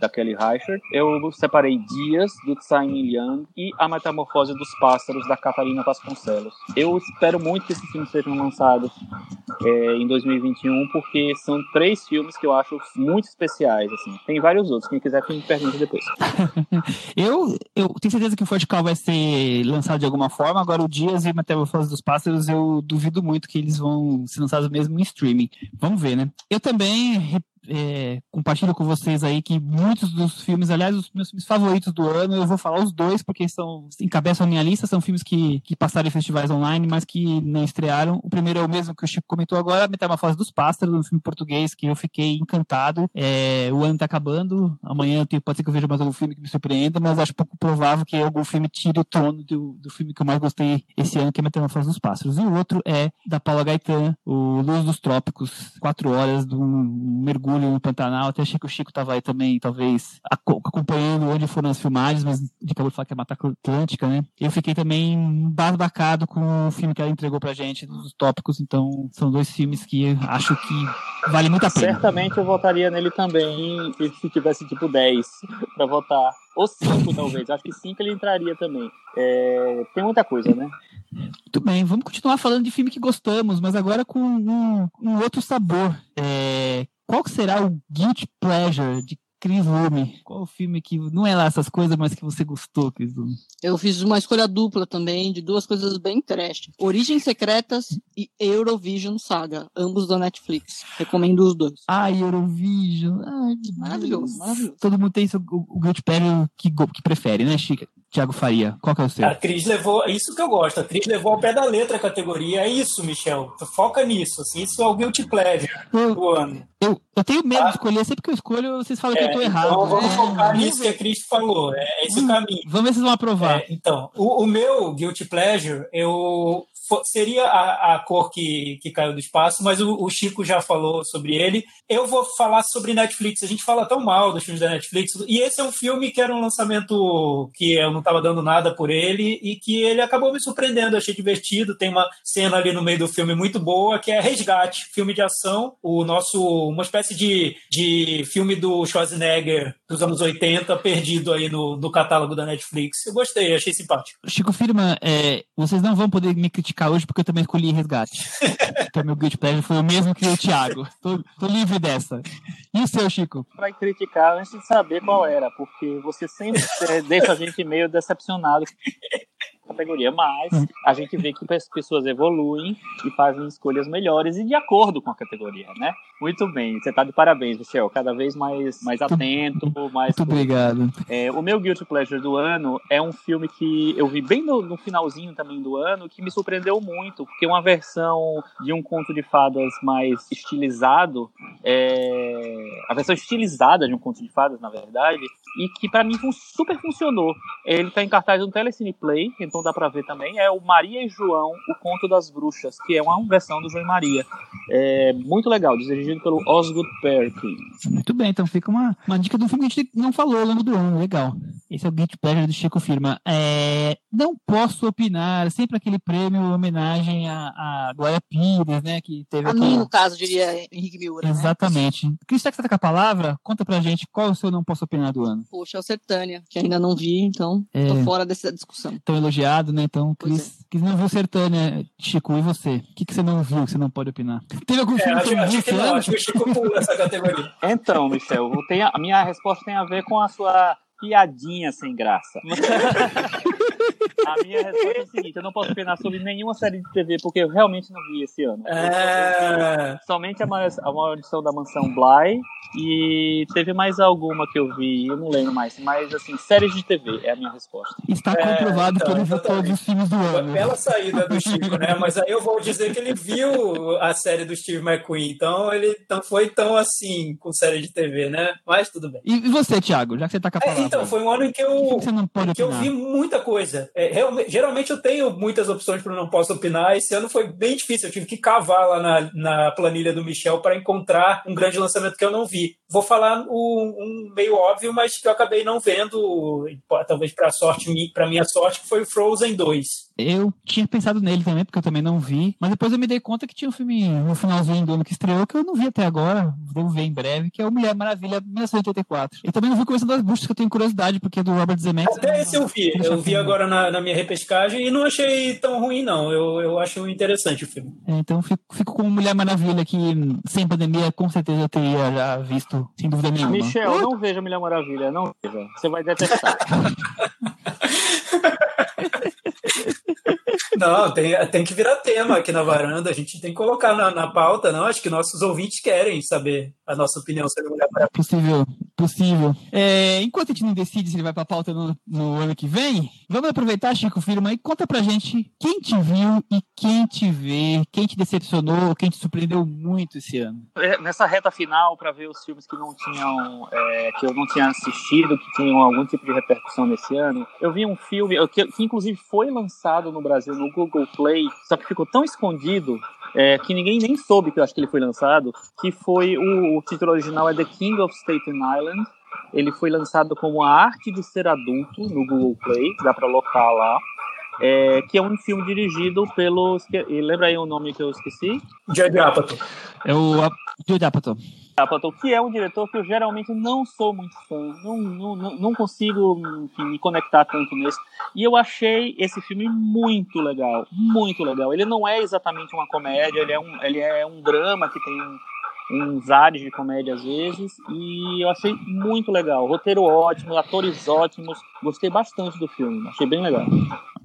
da Kelly Reichardt. Eu separei Dias, do Tsai Young e A Metamorfose dos Pássaros, da Catarina Vasconcelos. Eu espero muito que esses filmes sejam lançados é, em 2021, porque são três filmes que eu acho muito especiais. Assim. Tem vários outros, quem quiser que me pergunte depois. Eu, eu tenho certeza que o Forte Call vai ser lançado de alguma forma. Agora, o Dias e Metamorfose dos Pássaros, eu duvido muito que eles vão ser lançados mesmo em streaming. Vamos ver, né? Eu também é, compartilho com vocês aí que muitos dos filmes, aliás, os meus filmes favoritos do ano, eu vou falar os dois, porque são encabeçam a minha lista, são filmes que, que passaram em festivais online, mas que não estrearam. O primeiro é o mesmo que o Chico comentou agora, Metamorfose dos Pássaros, um filme português que eu fiquei encantado. É, o ano tá acabando, amanhã tenho- pode ser que eu veja mais algum filme que me surpreenda, mas acho pouco provável que algum filme tire o trono do, do filme que eu mais gostei esse ano, que é Metamorfose dos Pássaros. E o outro é da Paula Gaetan, o Luz dos Trópicos, quatro horas de um mergulho no Pantanal. Até achei que o Chico tava aí também, talvez, aco- acompanhando onde foram as filmagens, mas ele acabou de falar que é Mata Atlântica, né? Eu fiquei também embasbacado com o filme que ela entregou pra gente, dos tópicos. Então, são dois filmes que acho que vale muito a pena. Certamente eu votaria nele também se, se tivesse tipo 10 pra votar. Ou 5, talvez. Acho que 5 ele entraria também. É, tem muita coisa, né? Muito bem, vamos continuar falando de filme que gostamos, mas agora com um, um outro sabor. É, qual que será o Guilty Pleasure de Chris Lume? Qual o filme que não é lá essas coisas, mas que você gostou, Chris Lume? Eu fiz uma escolha dupla também de duas coisas bem trash. Origens Secretas e Eurovision Saga, ambos da Netflix. Recomendo os dois. Ai, Eurovision. Ai, Maravilhoso, maravilhoso. Todo mundo tem seu, o, o Guilty Pleasure que, que prefere, né, Chica? Tiago Faria, qual que é o seu? A Cris levou, é isso que eu gosto, a Cris levou ao pé da letra a categoria. É isso, Michel. Foca nisso, assim, isso é o guilty pleasure Eu, do ano. eu, eu tenho medo Ah. de escolher, sempre que eu escolho, vocês falam que É, eu tô errado. então vamos É, focar vamos nisso que a Cris falou. É esse Hum. o caminho. Vamos ver se vocês vão aprovar. É, então, o, o meu guilty pleasure, eu seria a, a cor que, que caiu do espaço, mas o, o Chico já falou sobre ele. Eu vou falar sobre Netflix. A gente fala tão mal dos filmes da Netflix, e esse é um filme que era um lançamento que eu não estava dando nada por ele e que ele acabou me surpreendendo. Achei divertido. Tem uma cena ali no meio do filme muito boa que é Resgate, filme de ação. O nosso, uma espécie de, de filme do Schwarzenegger dos anos 80, perdido aí no, no catálogo da Netflix. Eu gostei, achei simpático. Chico Firma, é, vocês não vão poder me criticar hoje porque eu também escolhi resgate. então meu guilty pleasure foi o mesmo que o Thiago. Tô, tô livre dessa. E o seu, Chico? Pra criticar antes de saber qual era, porque você sempre deixa a gente meio decepcionado categoria, mas a gente vê que as pessoas evoluem e fazem escolhas melhores e de acordo com a categoria, né? Muito bem, você tá de parabéns, Michel, cada vez mais, mais atento, mais Muito obrigado. é, o meu Guilty Pleasure do ano é um filme que eu vi bem no, no finalzinho também do ano, que me surpreendeu muito, porque é uma versão de um conto de fadas mais estilizado, é, a versão estilizada de um conto de fadas, na verdade, e que pra mim super funcionou. Ele tá em cartaz no Telecine Play, então então dá pra ver também, é o Maria e João, o Conto das Bruxas, que é uma versão do João e Maria. É muito legal, dirigido pelo Osgood Perkins. Muito bem, então fica uma, uma dica do filme que a gente não falou ao longo do ano, legal. Esse é o Guilty Pleasure do Chico Firma. É, não posso opinar, sempre aquele prêmio em homenagem a, a Glória Pires, né, que teve A aquela- mim, no caso, diria Henrique Miura. Né? Exatamente. Cris, já que você tá com a palavra, conta pra gente qual é o seu não posso opinar do ano. Poxa, é o Sertânia, que ainda não vi, então É. tô fora dessa discussão. Tão elogiado, né? Então, Cris, Cris não viu Sertânia, Chico, e você? O que, que você não viu que você não pode opinar? Teve algum É, filme que acho, você não acho viu que não, acho que o Chico pula essa categoria. Então, Michel, a minha resposta tem a ver com a sua piadinha sem graça. a minha resposta é a seguinte: eu não posso opinar sobre nenhuma série de TV porque eu realmente não vi esse ano. É, Somente a ma- a maldição da mansão Bly e teve mais alguma que eu vi, eu não lembro mais, mas assim, séries de TV é a minha resposta. Está É, comprovado então, que ele viu exatamente. todos os filmes do Uma ano. bela saída do Chico, né? Mas aí eu vou dizer que ele viu a série do Steve McQueen, então ele não foi tão assim com série de TV, né? Mas tudo bem. E você, Thiago, já que você tá com a É, palavra? Então, foi um ano em que eu, que que eu vi muita coisa. É, geralmente eu tenho muitas opções para não posso opinar. Esse ano foi bem difícil. Eu tive que cavar lá na, na planilha do Michel para encontrar um grande lançamento que eu não vi. Vou falar um, um meio óbvio, mas que eu acabei não vendo, talvez para sorte, para minha sorte, que foi o Frozen 2. Eu tinha pensado nele também, porque eu também não vi. Mas depois eu me dei conta que tinha um filme no finalzinho do ano que estreou que eu não vi até agora. Devo ver em breve, que é o Mulher Maravilha 1984. E também não vi Começo das Bruxas, que eu tenho curiosidade, porque é do Robert Zemeckis. Até esse eu vi. Eu vi agora na, na minha repescagem e não achei tão ruim, não. Eu, eu acho interessante o filme. É, então fico, fico com Mulher Maravilha, que sem pandemia com certeza eu teria já visto, sem dúvida nenhuma. Michel, não veja Mulher Maravilha, não veja. Você vai detestar. Não, tem, tem que virar tema aqui na varanda. A gente tem que colocar na, na pauta, não? Acho que nossos ouvintes querem saber a nossa opinião sobre Mulher Maravilha. Possível, possível. É, enquanto a gente não decide se ele vai pra pauta no, no ano que vem, vamos aproveitar, Chico Firma, e conta pra gente quem te viu e quem te vê, quem te decepcionou, quem te surpreendeu muito esse ano. É, Nessa reta final, para ver os filmes que não tinham, é, que eu não tinha assistido, que tinham algum tipo de repercussão nesse ano, eu vi um filme que, que inclusive foi lançado no Brasil no Google Play, só que ficou tão escondido é, que ninguém nem soube que eu acho que ele foi lançado, que foi o, o título original é The King of Staten Island. Ele foi lançado como A Arte de Ser Adulto no Google Play, dá para locar lá. É, que é um filme dirigido pelo. Lembra aí o nome que eu esqueci? Judd Apatow. É o Judd Apatow. Apatow, que é um diretor que eu geralmente não sou muito fã, não, não, não, consigo me conectar tanto nesse. E eu achei esse filme muito legal, muito legal. Ele não é exatamente uma comédia, ele é um, ele é um drama que tem uns ares de comédia às vezes, e eu achei muito legal. Roteiro ótimo, atores ótimos, gostei bastante do filme, achei bem legal.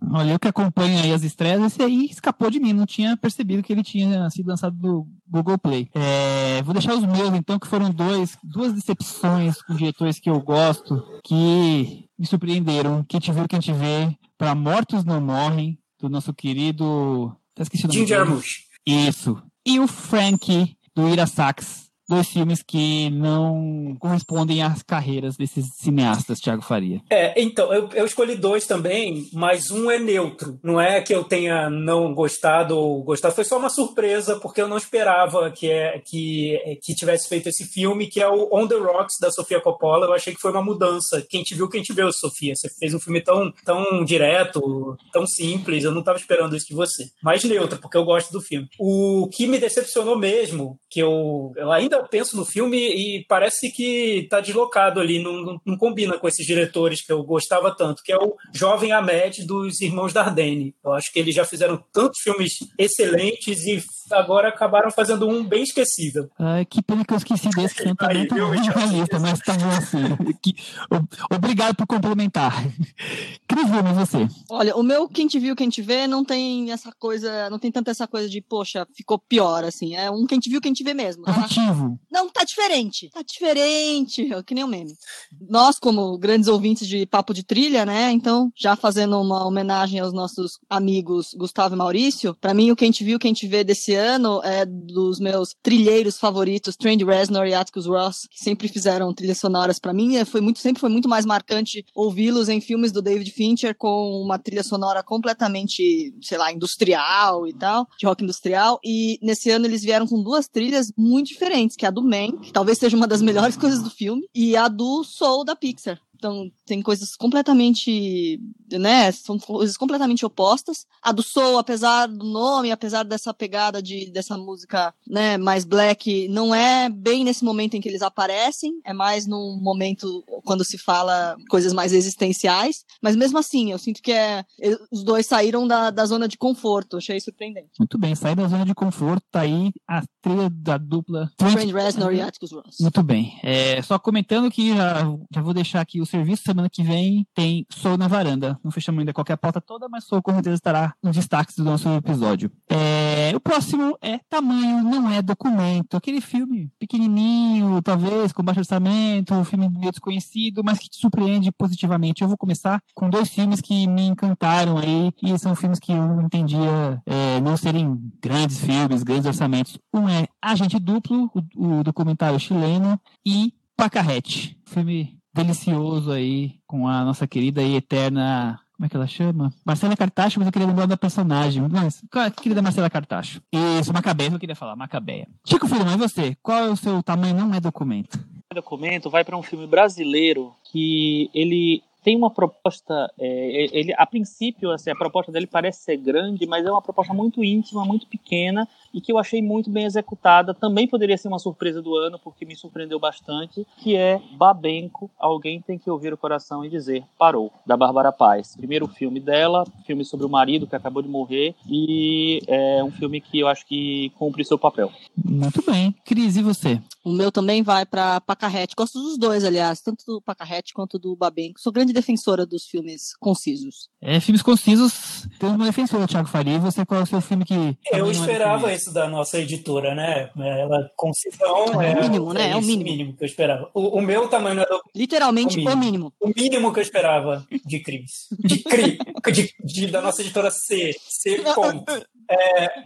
Olha, eu que acompanho aí as estreias, esse aí escapou de mim, não tinha percebido que ele tinha sido lançado do Google Play. É, vou deixar os meus, então, que foram dois, duas decepções com diretores que eu gosto, que me surpreenderam. Quem te viu, quem te vê, para Mortos Não Morrem, do nosso querido... Até esqueci o nome Jim. Jarmusch. Isso. E o Frank, do Ira Sachs. Dois filmes que não correspondem às carreiras desses cineastas, Thiago Faria. É, então, eu, eu escolhi dois também, mas um é neutro. Não é que eu tenha não gostado ou gostado, foi só uma surpresa, porque eu não esperava que, é, que, que tivesse feito esse filme, que é o On the Rocks, da Sofia Coppola. Eu achei que foi uma mudança. Quem te viu, quem te viu, Sofia. Você fez um filme tão, tão direto, tão simples, eu não estava esperando isso de você. Mas neutro, porque eu gosto do filme. O que me decepcionou mesmo, que eu, eu ainda penso no filme e parece que tá deslocado ali, não, não, não combina com esses diretores que eu gostava tanto, que é o Jovem Ahmed dos Irmãos Dardenne. Eu acho que eles já fizeram tantos filmes excelentes e agora acabaram fazendo um bem esquecível. Ai, que pena que eu esqueci desse, que eu também Aí, na lista, mas tá bom assim. Que- o- Obrigado por complementar. Cris, mas você. Olha, o meu quem te viu, quem te vê, não tem essa coisa, não tem tanta essa coisa de, poxa, ficou pior, assim. É um quem te viu, quem te vê mesmo. tá? Positivo. Não, tá diferente. Tá diferente. Que nem o meme. Nós, como grandes ouvintes de Papo de Trilha, né? Então, já fazendo uma homenagem aos nossos amigos Gustavo e Maurício, pra mim, o Quem Te Viu, Quem Te Vê desse ano é dos meus trilheiros favoritos, Trent Reznor e Atticus Ross, que sempre fizeram trilhas sonoras para mim. É, foi muito, sempre foi muito mais marcante ouvi-los em filmes do David Fincher com uma trilha sonora completamente, sei lá, industrial e tal, de rock industrial. E nesse ano eles vieram com duas trilhas muito diferentes, que é a do Man, que talvez seja uma das melhores coisas do filme, e a do Soul da Pixar. Então, tem coisas completamente, né, são coisas completamente opostas. A do Soul, apesar do nome, apesar dessa pegada de dessa música, né, mais black, não é bem nesse momento em que eles aparecem, é mais num momento quando se fala coisas mais existenciais, mas mesmo assim, eu sinto que é os dois saíram da, da zona de conforto, achei surpreendente. Muito bem, sair da zona de conforto, tá aí a trilha da dupla Trent Reznor e Atticus Ross. Muito bem. É, só comentando que já, já vou deixar aqui os serviço. Semana que vem tem Sou na Varanda. Não fechamos ainda qualquer pauta toda, mas Sou com certeza estará nos destaques do nosso episódio. É, o próximo é Tamanho Não É Documento. Aquele filme pequenininho, talvez, com baixo orçamento, um filme meio desconhecido, mas que te surpreende positivamente. Eu vou começar com dois filmes que me encantaram aí, e são filmes que eu entendia é, não serem grandes filmes, grandes orçamentos. Um é Agente Duplo, o, o documentário chileno, e Pacarrete, filme delicioso aí com a nossa querida e eterna. Como é que ela chama? Marcela Cartacho, mas eu queria lembrar da personagem. Mas, querida Marcela Cartacho. Isso, Macabeia, eu queria falar, Macabeia. Chico Filho, mas você, qual é o seu tamanho? Não é documento. Documento vai para um filme brasileiro que ele tem uma proposta, é, ele a princípio assim, a proposta dele parece ser grande, mas é uma proposta muito íntima, muito pequena e que eu achei muito bem executada. Também poderia ser uma surpresa do ano, porque me surpreendeu bastante, que é Babenco, Alguém Tem Que Ouvir o Coração e Dizer Parou, da Bárbara Paz. Primeiro filme dela, filme sobre o marido que acabou de morrer, e é um filme que eu acho que cumpre seu papel. Muito bem. Cris, e você? O meu também vai para Pacarrete. Gosto dos dois, aliás, tanto do Pacarrete quanto do Babenco. Sou grande defensora dos filmes concisos. É, filmes concisos. Tem uma defensora, Thiago Faria. E você, qual é o seu filme que... Eu é esperava isso da nossa editora, né? Ela, concisão é, é o mínimo, né? É, é o mínimo. mínimo que eu esperava. O, o meu tamanho é do... Literalmente o mínimo. o mínimo. O mínimo que eu esperava de Cris. De Cris. De, de, da nossa editora C. C. Ponto. É,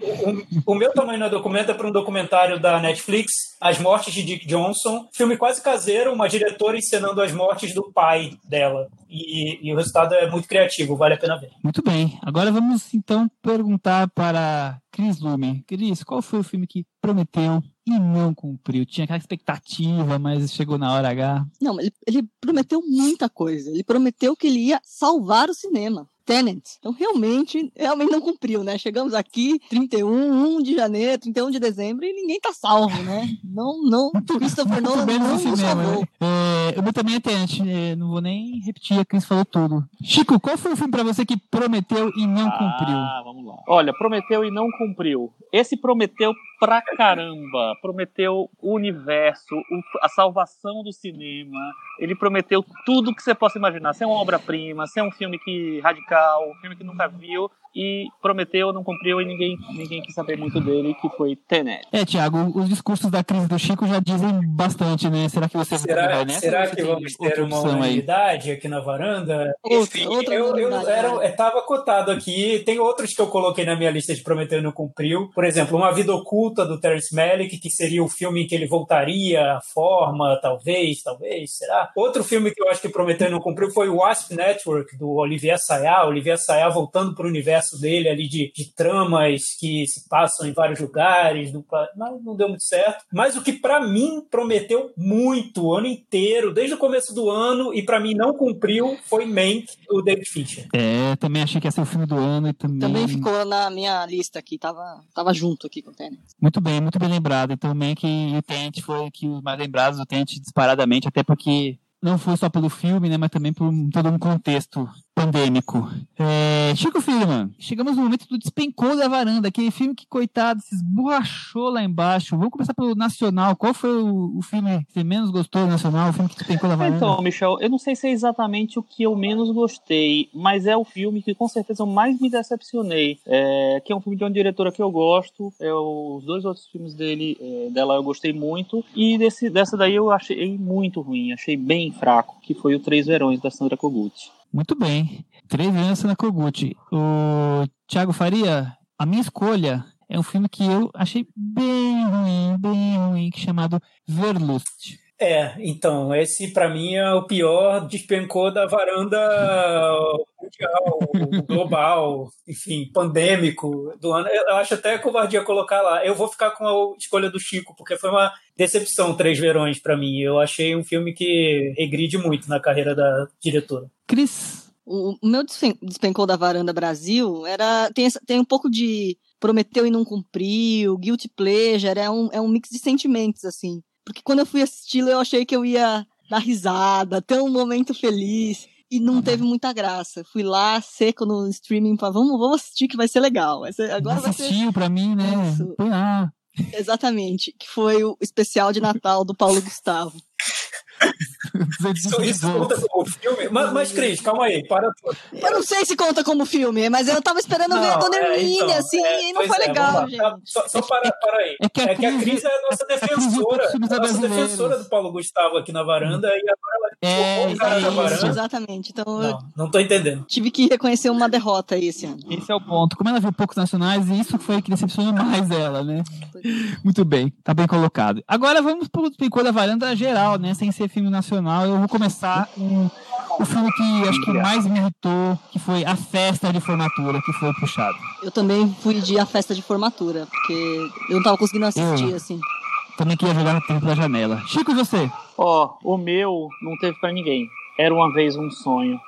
o, o, meu tamanho no documento é para um documentário da Netflix, As Mortes de Dick Johnson. Filme quase caseiro, uma diretora encenando as mortes do pai dela. E, e, o resultado é muito criativo, vale a pena ver. Muito bem. Agora vamos então perguntar para Cris Lume. Cris, qual foi o filme que prometeu e não cumpriu? Tinha aquela expectativa, mas chegou na hora H. Não, ele, ele prometeu muita coisa. Ele prometeu que ele ia salvar o cinema. Tenant. Então, realmente, realmente não cumpriu, né? Chegamos aqui, 31, 1 de janeiro, 31 de dezembro, e ninguém tá salvo, né? Não, não, Christopher Nolan não nos salvou. Né? É, eu também é Tenant, é, não vou nem repetir, a Cris falou tudo. Chico, qual foi o filme pra você que prometeu e não ah, cumpriu? Ah, vamos lá. Olha, prometeu e não cumpriu. Esse prometeu pra caramba. Prometeu o universo, a salvação do cinema. Ele prometeu tudo que você possa imaginar. Ser uma obra-prima, ser um filme que radical, um filme que nunca viu e prometeu, não cumpriu e ninguém, ninguém quis saber muito dele, que foi Tenet. É, Tiago, os discursos da crise do Chico já dizem bastante, né? Será que você será, vai nessa? Será que vamos ter uma unanimidade aqui na varanda? Outra, Enfim, outra eu, eu, era, estava cotado aqui, tem outros que eu coloquei na minha lista de prometeu e não cumpriu. Por exemplo, Uma Vida Oculta, do Terence Malick, que seria o filme em que ele voltaria à forma, talvez, talvez, será? Outro filme que eu acho que prometeu e não cumpriu foi o Wasp Network, do Olivier Sayá. Olivier Sayá voltando para o universo universo dele ali de, de tramas que se passam em vários lugares, não, não deu muito certo. Mas o que para mim prometeu muito o ano inteiro, desde o começo do ano, e para mim não cumpriu, foi Mank, o David Fincher. É, também achei que ia ser o filme do ano e também... Também ficou na minha lista aqui, tava, tava junto aqui com o Tenet. Muito bem, muito bem lembrado. Então Mank e o Tenet foi que os mais lembrados do Tenet disparadamente, até porque não foi só pelo filme, né, mas também por todo um contexto pandêmico. É, Chico Firman, chegamos no momento do Despencou da Varanda, aquele filme que, coitado, se esborrachou lá embaixo. Vamos começar pelo Nacional. Qual foi o, o filme que você menos gostou do Nacional, o filme que despencou da Varanda? Então, Michel, eu não sei se é exatamente o que eu menos gostei, mas é o filme que com certeza eu mais me decepcionei. É, que é um filme de uma diretora que eu gosto. É, os dois outros filmes dele, é, dela eu gostei muito. E desse, dessa daí eu achei muito ruim, achei bem fraco, que foi o Três Verões, da Sandra Kogut. Muito bem. Três anos na Kogut. O Thiago Faria, a minha escolha é um filme que eu achei bem ruim, bem ruim, é chamado Verlust. É, então, esse para mim é o pior, despencou da varanda mundial, global, enfim, pandêmico do ano. Eu acho até covardia colocar lá. Eu vou ficar com a escolha do Chico, porque foi uma decepção Três Verões para mim. Eu achei um filme que regride muito na carreira da diretora. Cris? O meu despencou da varanda Brasil era tem, tem um pouco de prometeu e não cumpriu, guilty pleasure, é um, é um mix de sentimentos, assim. Porque quando eu fui assisti-lo, eu achei que eu ia dar risada, ter um momento feliz. E não teve muita graça. Fui lá, seco no streaming, pra, vamos, vamos assistir que vai ser legal. Vai ser, agora vai assistiu ser... pra mim, né? Foi lá. Exatamente. Que foi o especial de Natal do Paulo Gustavo. Isso, isso conta como filme? Mas, mas, Cris, calma aí, para tudo. Eu não sei se conta como filme, mas eu tava esperando não, ver a Dona é, então, assim, é, e não foi é, legal, gente. Só, só para, para aí. É que, a, é que a Cris é a nossa defensora. A nossa defensora do Paulo Gustavo aqui na varanda, e agora ela é, o cara é da varanda. Exatamente. Então, não, não tô entendendo. Tive que reconhecer uma derrota aí esse ano. Esse é o ponto. Como ela viu poucos nacionais, isso foi que decepcionou mais ela, né? Muito bem, tá bem colocado. Agora vamos pro Picô da Varanda geral, né? Sem ser filme nacional. Eu vou começar com o filme que acho que mais me irritou, que foi A Festa de Formatura, que foi puxado. Eu também fui de A Festa de Formatura, porque eu não tava conseguindo assistir, eu assim. Também queria jogar no tempo da janela. Chico, e você? Ó, oh, o meu não teve para ninguém. Era uma vez um sonho.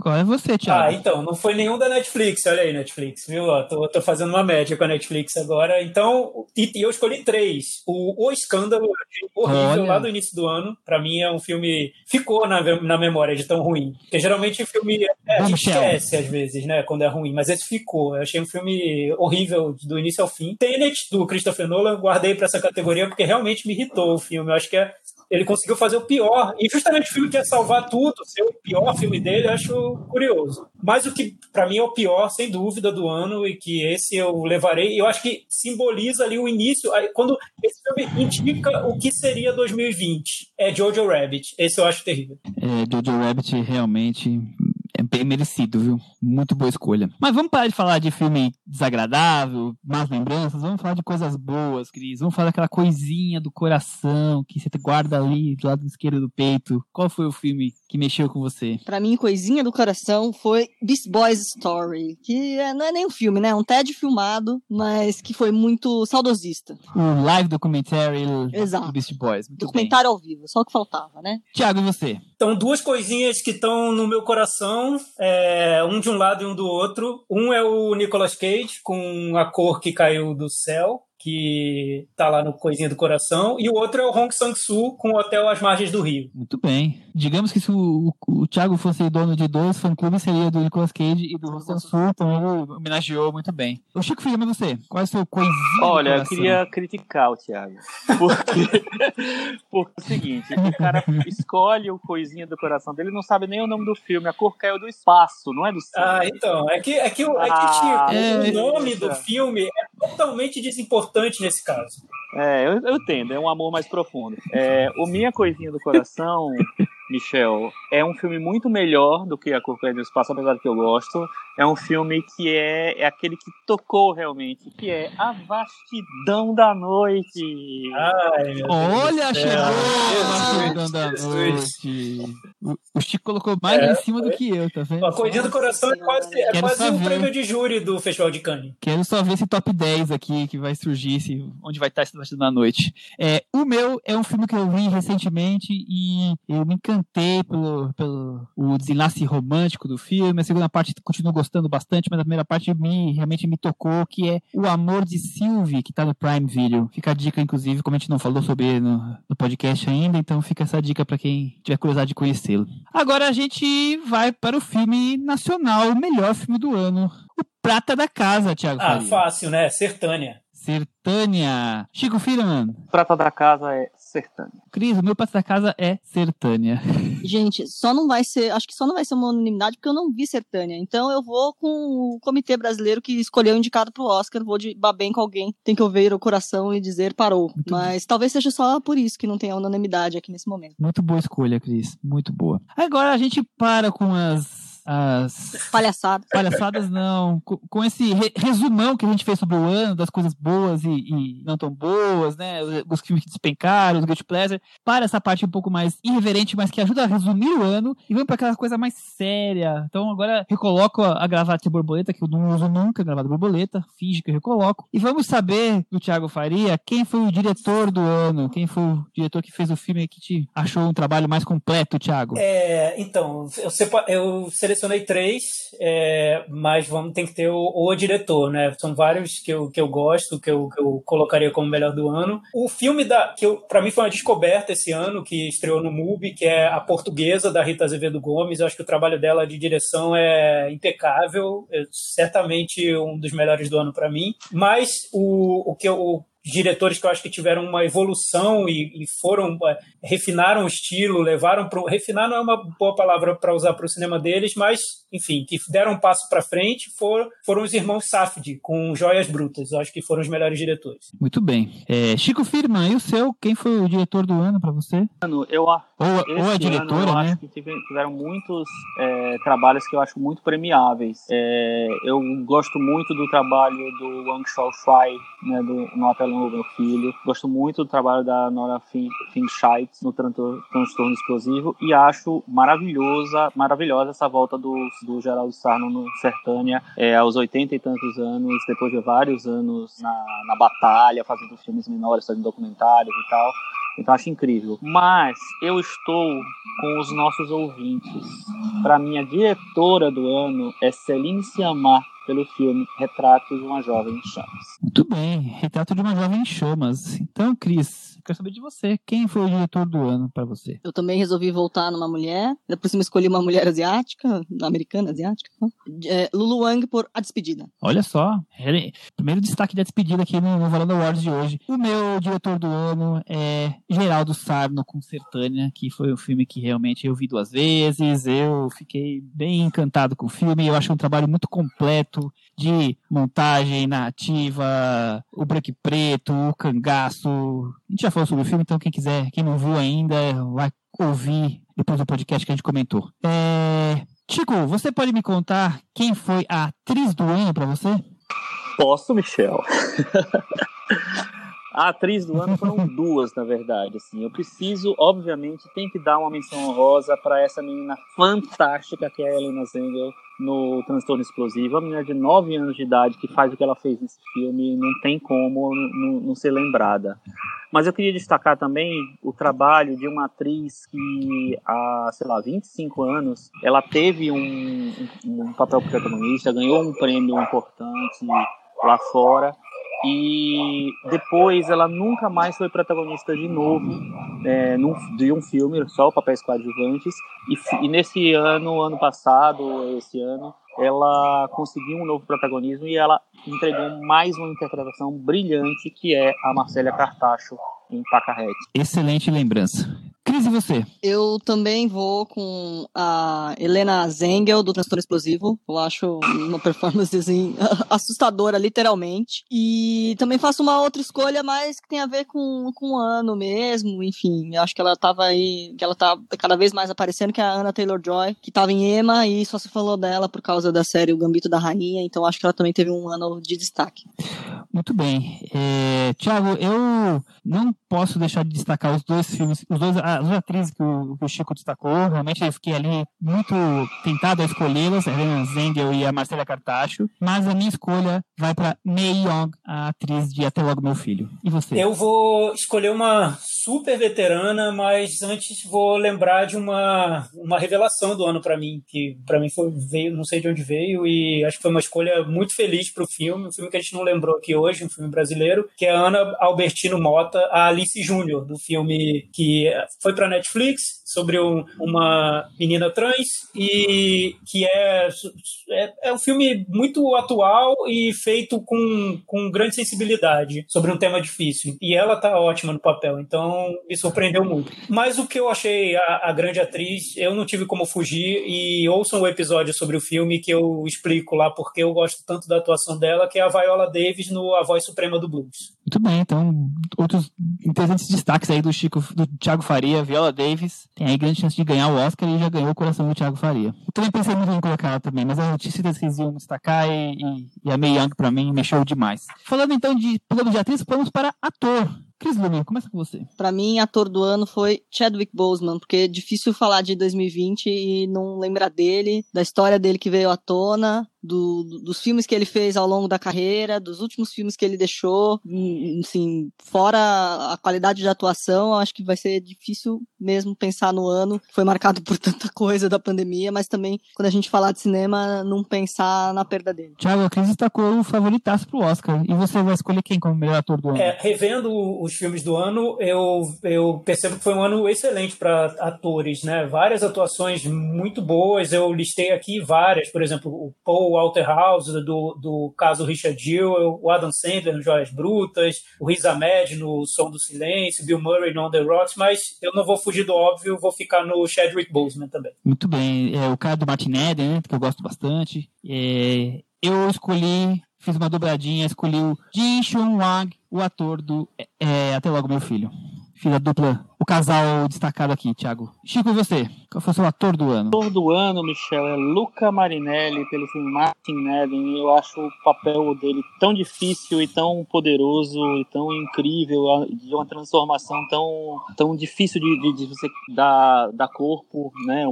Qual é você, Thiago? Ah, então, não foi nenhum da Netflix, olha aí, Netflix, viu? Ó, tô, tô fazendo uma média com a Netflix agora. Então, e, e eu escolhi três. O, o Escândalo, horrível, olha. lá do início do ano. Pra mim é um filme. Ficou na, na memória de tão ruim. Porque geralmente o filme. É, a gente esquece às vezes, né, quando é ruim. Mas esse ficou. Eu achei um filme horrível do início ao fim. Tenet, do Christopher Nolan, guardei pra essa categoria porque realmente me irritou o filme. Eu acho que é ele conseguiu fazer o pior. E justamente o filme que ia salvar tudo, ser o pior filme dele, acho curioso. Mas o que, para mim, é o pior, sem dúvida, do ano, e que esse eu levarei, eu acho que simboliza ali o início, quando esse filme indica o que seria 2020. É Jojo Rabbit. Esse eu acho terrível. É, Jojo Rabbit realmente é bem merecido, viu? Muito boa escolha. Mas vamos parar de falar de filme desagradável, más lembranças, vamos falar de coisas boas, Cris. Vamos falar daquela coisinha do coração que você guarda ali do lado esquerdo do peito. Qual foi o filme que mexeu com você? Para mim, coisinha do coração foi Beast Boys Story, que é, não é nem um filme, né? É um TED filmado, mas que foi muito saudosista. O live documentary Exato. do Beast Boys. Muito Documentário bem. ao vivo, só o que faltava, né? Tiago, e você? Então, duas coisinhas que estão no meu coração, é, um de um lado e um do outro. Um é o Nicolas Cage, com a cor que caiu do céu, que tá lá no Coisinha do Coração, e o outro é o Hong Sang-soo com o Hotel às Margens do Rio. Muito bem. Digamos que se o, o, o Thiago fosse dono de dois fã-clubes, seria do Nicolas Cage e do Hong Sang-soo, então ele homenageou muito bem. O Chico Filho, mas você, qual é o seu Coisinha Olha, eu queria criticar o Thiago, porque, porque é o seguinte, o cara escolhe o Coisinha do Coração dele, não sabe nem o nome do filme, a cor caiu do espaço, não é do céu. Ah, então, é que, é que, é que ah, é, o nome do filme é totalmente desimportante importante nesse caso. É, eu, eu entendo, é um amor mais profundo. É, o Minha Coisinha do Coração, Michel, é um filme muito melhor do que A Cor do Espaço, apesar de que eu gosto. É um filme que é, é aquele que tocou realmente, que é A Vastidão da Noite. Ai, Olha, chegou A Vastidão da Noite. O Chico colocou mais é, em cima do que eu, tá vendo? A Coisinha do Coração é quase, é quase um prêmio de júri do Festival de Cannes. Quero só ver esse top 10 aqui que vai surgir, se, onde vai estar esse Vastidão da Noite. É, o meu é um filme que eu vi recentemente e eu me encantei pelo, pelo o desenlace romântico do filme. A segunda parte continuo gostando bastante, mas a primeira parte me, realmente me tocou, que é O Amor de Sylvie, que tá no Prime Video. Fica a dica, inclusive, como a gente não falou sobre no, no podcast ainda, então fica essa dica para quem tiver curiosidade de conhecê-lo. Agora a gente vai para o filme nacional, o melhor filme do ano. O Prata da Casa, Thiago. Ah, Faria. fácil, né? Sertânia. Sertânia. Chico Firman. Prata da Casa é Sertânia. Cris, o meu Prata da Casa é Sertânia. Gente, só não vai ser, acho que só não vai ser uma unanimidade porque eu não vi Sertânia. Então eu vou com o comitê brasileiro que escolheu o indicado pro Oscar, vou de babem com alguém, tem que ouvir o coração e dizer parou. Muito Mas bom. talvez seja só por isso que não tenha unanimidade aqui nesse momento. Muito boa escolha, Cris. Muito boa. Agora a gente para com as as Palhaçadas. palhaçadas não, com, com esse re- resumão que a gente fez sobre o ano, das coisas boas e, e não tão boas, né? Os, os filmes que despencaram, os Guilty Pleasure, para essa parte um pouco mais irreverente, mas que ajuda a resumir o ano e vamos para aquela coisa mais séria. Então agora recoloco a, a gravata de borboleta, que eu não uso nunca, a gravata de borboleta, finge que eu recoloco. E vamos saber do Thiago Faria quem foi o diretor do ano, quem foi o diretor que fez o filme que te achou um trabalho mais completo, Thiago. É, então, eu, sepa- eu selecionei três, é, mas vamos tem que ter o, o diretor, né? São vários que eu, que eu gosto, que eu, que eu colocaria como melhor do ano. O filme da, que para mim foi uma descoberta esse ano, que estreou no MUBI, que é A Portuguesa, da Rita Azevedo Gomes. Eu acho que o trabalho dela de direção é impecável, é certamente um dos melhores do ano para mim. Mas o, o que eu, diretores que eu acho que tiveram uma evolução e, e foram é, refinaram o estilo, levaram para refinar não é uma boa palavra para usar para o cinema deles, mas enfim, que deram um passo para frente foram, foram os irmãos Safdie com Joias Brutas. Eu acho que foram os melhores diretores. Muito bem. É, Chico Firman, e o seu? Quem foi o diretor do ano para você? Mano, eu, a- Ou, ou a ano diretora, eu né? acho que tive- tiveram muitos é, trabalhos que eu acho muito premiáveis. É, eu gosto muito do trabalho do Wang Shaoshai, né, do No Do Meu Filho. Gosto muito do trabalho da Nora Fin- Finchait no Transtorno Explosivo e acho maravilhosa, maravilhosa essa volta do, do Geraldo Sarno no Sertânia é, aos 80 e tantos anos, depois de vários anos na, na batalha, fazendo filmes menores, fazendo documentários e tal. Então acho incrível. Mas eu estou com os nossos ouvintes. Para minha diretora do ano é Celine Sciamma pelo filme Retrato de uma Jovem em Chamas. Muito bem. Retrato de uma jovem em chamas. Então, Cris, eu quero saber de você. Quem foi o diretor do ano para você? Eu também resolvi voltar numa mulher. Ainda por cima escolhi uma mulher asiática, americana, asiática. não? É, Lulu Wang por A Despedida. Olha só, primeiro destaque da despedida aqui no, no Varanda Awards de hoje. O meu diretor do ano é Geraldo Sarno com Sertânia, que foi um filme que realmente eu vi duas vezes. Eu fiquei bem encantado com o filme. Eu acho um trabalho muito completo de montagem, narrativa, o e preto, o cangaço. A gente já falou sobre o filme, então quem quiser, quem não viu ainda, vai ouvir depois do podcast que a gente comentou. É... Chico, você pode me contar quem foi a atriz do ano pra você? Posso, Michel? A atriz do ano foram duas, na verdade. Assim, eu preciso, obviamente, tem que dar uma menção honrosa para essa menina fantástica que é a Helena Zengel no Transtorno Explosivo. A menina de 9 anos de idade que faz o que ela fez nesse filme, não tem como não, não ser lembrada. Mas eu queria destacar também o trabalho de uma atriz que há, sei lá, 25 anos, ela teve um, um, papel protagonista, ganhou um prêmio importante lá fora e depois ela nunca mais foi protagonista de novo é, num, de um filme, só papéis coadjuvantes. E, e nesse ano, ano passado, esse ano, ela conseguiu um novo protagonismo e ela entregou mais uma interpretação brilhante que é a Marcélia Cartacho em Pacarrete. Excelente lembrança. Cris, e você? Eu também vou com a Helena Zengel, do Transtorno Explosivo. Eu acho uma performance assim, assustadora, literalmente. E também faço uma outra escolha, mas que tem a ver com, com o ano mesmo. Enfim, eu acho que ela tava aí, que ela tá cada vez mais aparecendo, que é a Anna Taylor-Joy, que tava em Ema e só se falou dela por causa da série O Gambito da Rainha. Então acho que ela também teve um ano de destaque. Muito bem. É, Tiago, eu não posso deixar de destacar os dois filmes, os dois, as duas atrizes que o, que o Chico destacou. Realmente eu fiquei ali muito tentado a escolhê-las, a Helena Zengel e a Marcela Cartacho. Mas a minha escolha vai para Mei Young, a atriz de Até Logo Meu Filho. E você? Eu vou escolher uma super veterana, mas antes vou lembrar de uma, uma revelação do ano para mim, que para mim foi veio, não sei de onde veio e acho que foi uma escolha muito feliz para o filme, um filme que a gente não lembrou aqui hoje, um filme brasileiro, que é a Ana Albertino Mota, a Alice Júnior, do filme que foi para Netflix sobre um, uma menina trans e que é, é, é um filme muito atual e feito com, com grande sensibilidade sobre um tema difícil. E ela tá ótima no papel, então me surpreendeu muito. Mas o que eu achei a, a grande atriz, eu não tive como fugir e ouçam o episódio sobre o filme que eu explico lá porque eu gosto tanto da atuação dela, que é a Viola Davis no A Voz Suprema do Blues. Muito bem, então outros interessantes destaques aí do Chico, do Thiago Faria, Viola Davis, tem aí grande chance de ganhar o Oscar e já ganhou o coração do Thiago Faria. Eu também pensei muito em colocar ela também, mas a notícia eles iam destacar e, e, e a May Young pra mim mexeu demais. Falando então de plano de atriz, vamos para ator. Cris Lumen, começa com você. Para mim, ator do ano foi Chadwick Boseman, porque é difícil falar de 2020 e não lembrar dele, da história dele que veio à tona, do, do, dos filmes que ele fez ao longo da carreira, dos últimos filmes que ele deixou, hum, assim, fora a qualidade de atuação, acho que vai ser difícil mesmo pensar no ano, foi marcado por tanta coisa da pandemia, mas também, quando a gente falar de cinema, não pensar na perda dele. Tiago, a Cris destacou o favoritaço pro Oscar, e você vai escolher quem como melhor ator do ano? É, revendo os filmes do ano, eu, eu percebo que foi um ano excelente para atores, né? Várias atuações muito boas, eu listei aqui várias, por exemplo, o Paul Walter House, do, do caso Richard Jewell, o Adam Sandler no Joias Brutas, o Riz Ahmed no Som do Silêncio, Bill Murray no On The Rocks, mas eu não vou fugir do óbvio, vou ficar no Chadwick Boseman também. Muito bem. É, o cara do Martin Eden, né, que eu gosto bastante. É, eu escolhi, fiz uma dobradinha, escolhi o Jin Chun Wang, o ator do é, Até Logo Meu Filho. Fiz a dupla o casal destacado aqui, Thiago. Chico, você? Qual foi o seu ator do ano? Ator do ano, Michel, é Luca Marinelli, pelo filme Martin Eden. Eu acho o papel dele tão difícil e tão poderoso e tão incrível, de uma transformação tão, tão difícil de, de, de você dar, dar corpo né,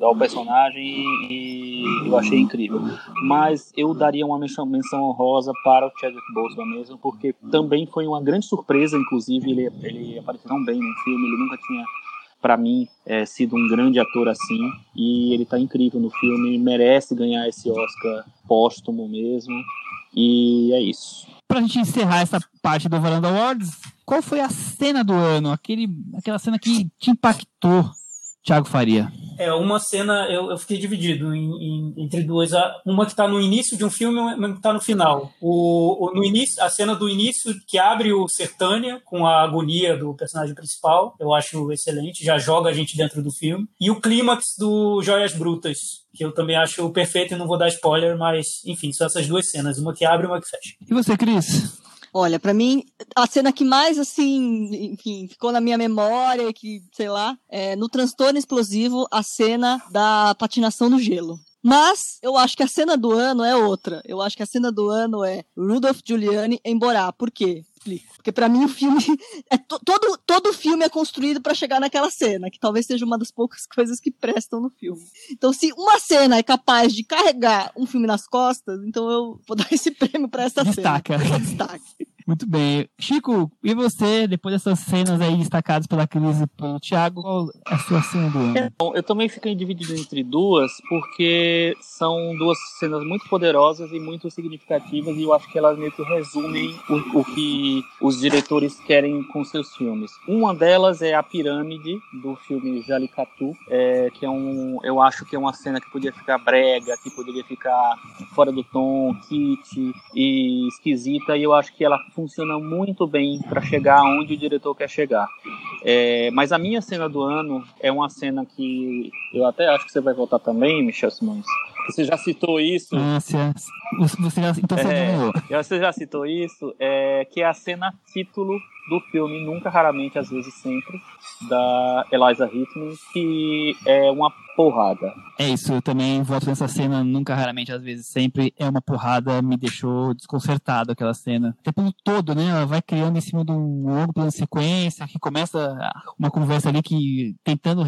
ao personagem e, e, eu achei incrível. Mas eu daria uma menção, menção honrosa para o Chadwick Boseman mesmo, porque também foi uma grande surpresa, inclusive, ele, ele apareceu tão bem no filme, ele nunca tinha, para mim, é, sido um grande ator assim, e ele tá incrível no filme, merece ganhar esse Oscar póstumo mesmo, e é isso. Pra gente encerrar essa parte do Varanda Awards, qual foi a cena do ano? Aquele, aquela cena que te impactou, Thiago Faria? É, uma cena, eu, eu fiquei dividido em, em, entre duas. Uma que está no início de um filme e uma que está no final. O, o, no início, a cena do início que abre o Sertânia com a agonia do personagem principal, eu acho excelente, já joga a gente dentro do filme. E o clímax do Joias Brutas, que eu também acho perfeito e não vou dar spoiler, mas enfim, são essas duas cenas, uma que abre e uma que fecha. E você, Cris? Olha, para mim, a cena que mais, assim, enfim, ficou na minha memória, que, sei lá, é no transtorno explosivo, a cena da patinação no gelo. Mas eu acho que a cena do ano é outra. Eu acho que a cena do ano é Rudolph Giuliani em Borá. Por quê? Explico. Porque para mim o filme é to, todo todo filme é construído para chegar naquela cena, que talvez seja uma das poucas coisas que prestam no filme. Então se uma cena é capaz de carregar um filme nas costas, então eu vou dar esse prêmio para essa Destaca. cena. Destaque. Muito bem. Chico, e você, depois dessas cenas aí destacadas pela Cris e pelo Thiago, qual é a sua cena do ano? Bom, eu também fiquei dividido entre duas, porque são duas cenas muito poderosas e muito significativas, e eu acho que elas meio que resumem o, o que os diretores querem com seus filmes. Uma delas é a pirâmide do filme Jalicatu, é, que é um, eu acho que é uma cena que podia ficar brega, que poderia ficar fora do tom, kit e esquisita, e eu acho que ela funciona muito bem para chegar onde o diretor quer chegar. É, mas a minha cena do ano é uma cena que eu até acho que você vai voltar também, Michel Simões. Você já citou isso. Ah, você, você já, então você, é, você já citou isso, é, que é a cena título do filme Nunca, Raramente, Às vezes Sempre, da Eliza Hittman, que é uma porrada. É isso, eu também voto nessa cena, nunca, raramente, às vezes, sempre. É uma porrada, me deixou desconcertado aquela cena. Até todo, né? Ela vai criando em cima de um longo plano de sequência, que começa uma conversa ali que tentando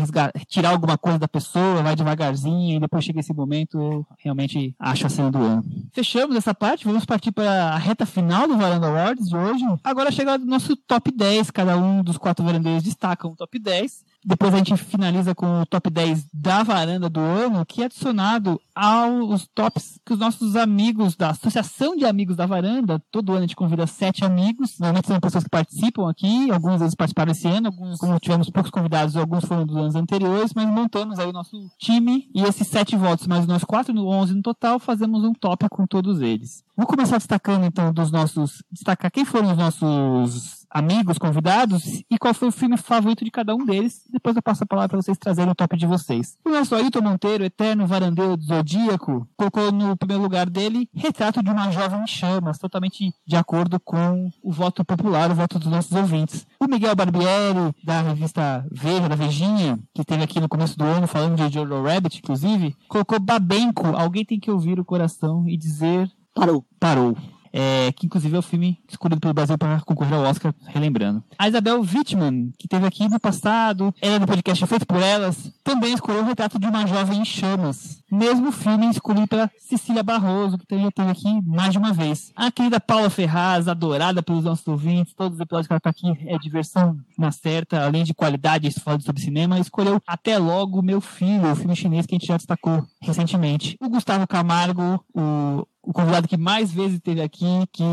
tirar alguma coisa da pessoa, vai devagarzinho, e depois chega esse momento, eu realmente acho a cena do ano. Fechamos essa parte, vamos partir para a reta final do Varanda Awards de hoje. Agora chega o nosso top 10, cada um dos quatro varandeiros destaca um top 10. Depois a gente finaliza com o top 10 da varanda do ano, que é adicionado aos tops que os nossos amigos da Associação de Amigos da Varanda, todo ano a gente convida sete amigos, normalmente são pessoas que participam aqui, alguns deles participaram esse ano, alguns, como tivemos poucos convidados, alguns foram dos anos anteriores, mas montamos aí o nosso time e esses sete votos, mais nós quatro, no 11 no total, fazemos um top com todos eles. Vou começar destacando então dos nossos, destacar quem foram os nossos amigos, convidados, e qual foi o filme favorito de cada um deles. Depois eu passo a palavra para vocês trazerem o top de vocês. O nosso Ailton Monteiro, eterno varandeiro do Zodíaco, colocou no primeiro lugar dele Retrato de uma Jovem em Chamas, totalmente de acordo com o voto popular, o voto dos nossos ouvintes. O Miguel Barbieri, da revista Veja, da Vejinha, que esteve aqui no começo do ano falando de Jojo Rabbit, inclusive, colocou Babenco, Alguém Tem Que Ouvir o Coração e Dizer... Parou. Parou é, que inclusive é o filme escolhido pelo Brasil para concorrer ao Oscar, relembrando. A Isabel Wittmann, que teve aqui no passado, ela no podcast Feito por Elas, também escolheu o retrato de uma jovem em chamas. Mesmo filme escolhido pela Cecília Barroso, que já teve aqui mais de uma vez. A querida Paula Ferraz, adorada pelos nossos ouvintes, todos os episódios que ela está aqui é diversão na certa, além de qualidade, falando sobre cinema, escolheu Até Logo Meu Filho, o filme chinês que a gente já destacou recentemente. O Gustavo Camargo, o o convidado que mais vezes esteve aqui, que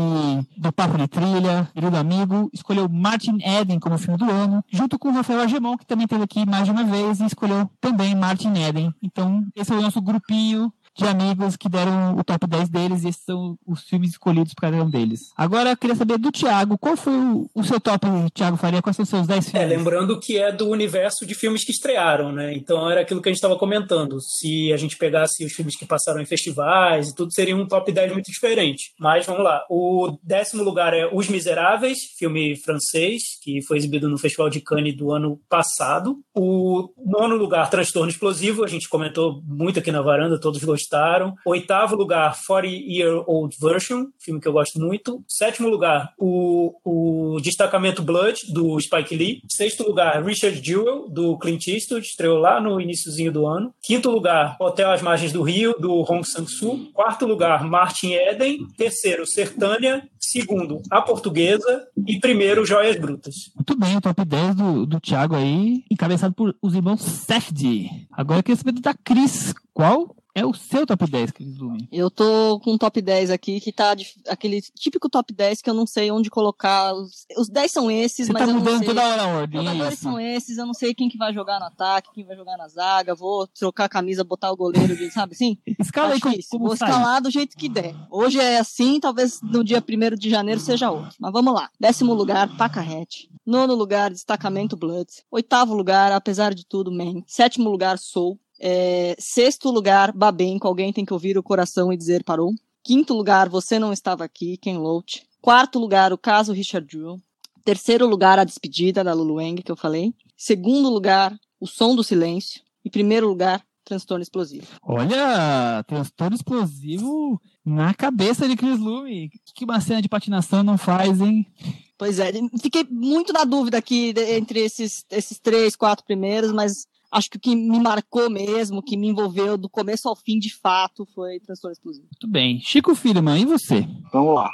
do Papo de Trilha, querido amigo, escolheu Martin Eden como filme do ano, junto com o Rafael Agemon, que também esteve aqui mais de uma vez e escolheu também Martin Eden. Então, esse é o nosso grupinho de amigos que deram o top 10 deles e esses são os filmes escolhidos para cada um deles. Agora eu queria saber do Thiago, qual foi o, o seu top, Thiago Faria? Quais são os seus 10 filmes? É, lembrando que é do universo de filmes que estrearam, né? Então era aquilo que a gente estava comentando. Se a gente pegasse os filmes que passaram em festivais e tudo, seria um top 10 muito diferente. Mas vamos lá. O décimo lugar é Os Miseráveis, filme francês, que foi exibido no Festival de Cannes do ano passado. O nono lugar, Transtorno Explosivo, a gente comentou muito aqui na varanda, todos gostaram gostaram. Oitavo lugar, 40 Year Old Version, filme que eu gosto muito. Sétimo lugar, o, o Destacamento Blood, do Spike Lee. Sexto lugar, Richard Jewell, do Clint Eastwood, estreou lá no iníciozinho do ano. Quinto lugar, Hotel às Margens do Rio, do Hong Sang-soo. Quarto lugar, Martin Eden. Terceiro, Sertânia. Segundo, A Portuguesa. E primeiro, Joias Brutas. Muito bem, o top 10 do, do Thiago aí, encabeçado por os irmãos Safdie. Agora eu queria saber da Cris. Qual é o seu top 10, Cris Lume. Eu tô com um top 10 aqui que tá de, aquele típico top 10 que eu não sei onde colocar. Os, os 10 são esses, Você mas tá eu não mudando sei. toda hora a ordem. Os jogadores isso. são esses, eu não sei quem que vai jogar no ataque, quem vai jogar na zaga, vou trocar a camisa, botar o goleiro, sabe assim? Escala aí como, Difícil. como Vou sai. escalar do jeito que der. Hoje é assim, talvez no dia 1 de janeiro seja outro. Mas vamos lá. Décimo lugar, Pacarrete. Nono lugar, Destacamento Bloods. Oitavo lugar, Apesar de Tudo, Man. Sétimo lugar, Soul. É, sexto lugar, Babenco. Alguém tem que ouvir o coração e dizer parou. Quinto lugar, Você Não Estava Aqui, Ken Loach. Quarto lugar, O Caso Richard Jewell. Terceiro lugar, A Despedida, da Lulu Wang, que eu falei. Segundo lugar, O Som do Silêncio. E primeiro lugar, Transtorno Explosivo. Olha, transtorno explosivo na cabeça de Cris Lume. O que uma cena de patinação não faz, hein? Pois é, fiquei muito na dúvida aqui entre esses, esses três, quatro primeiros, mas acho que o que me marcou mesmo, que me envolveu do começo ao fim de fato, foi Transtorno Explosivo. Muito bem. Chico Firman, e você? Vamos lá.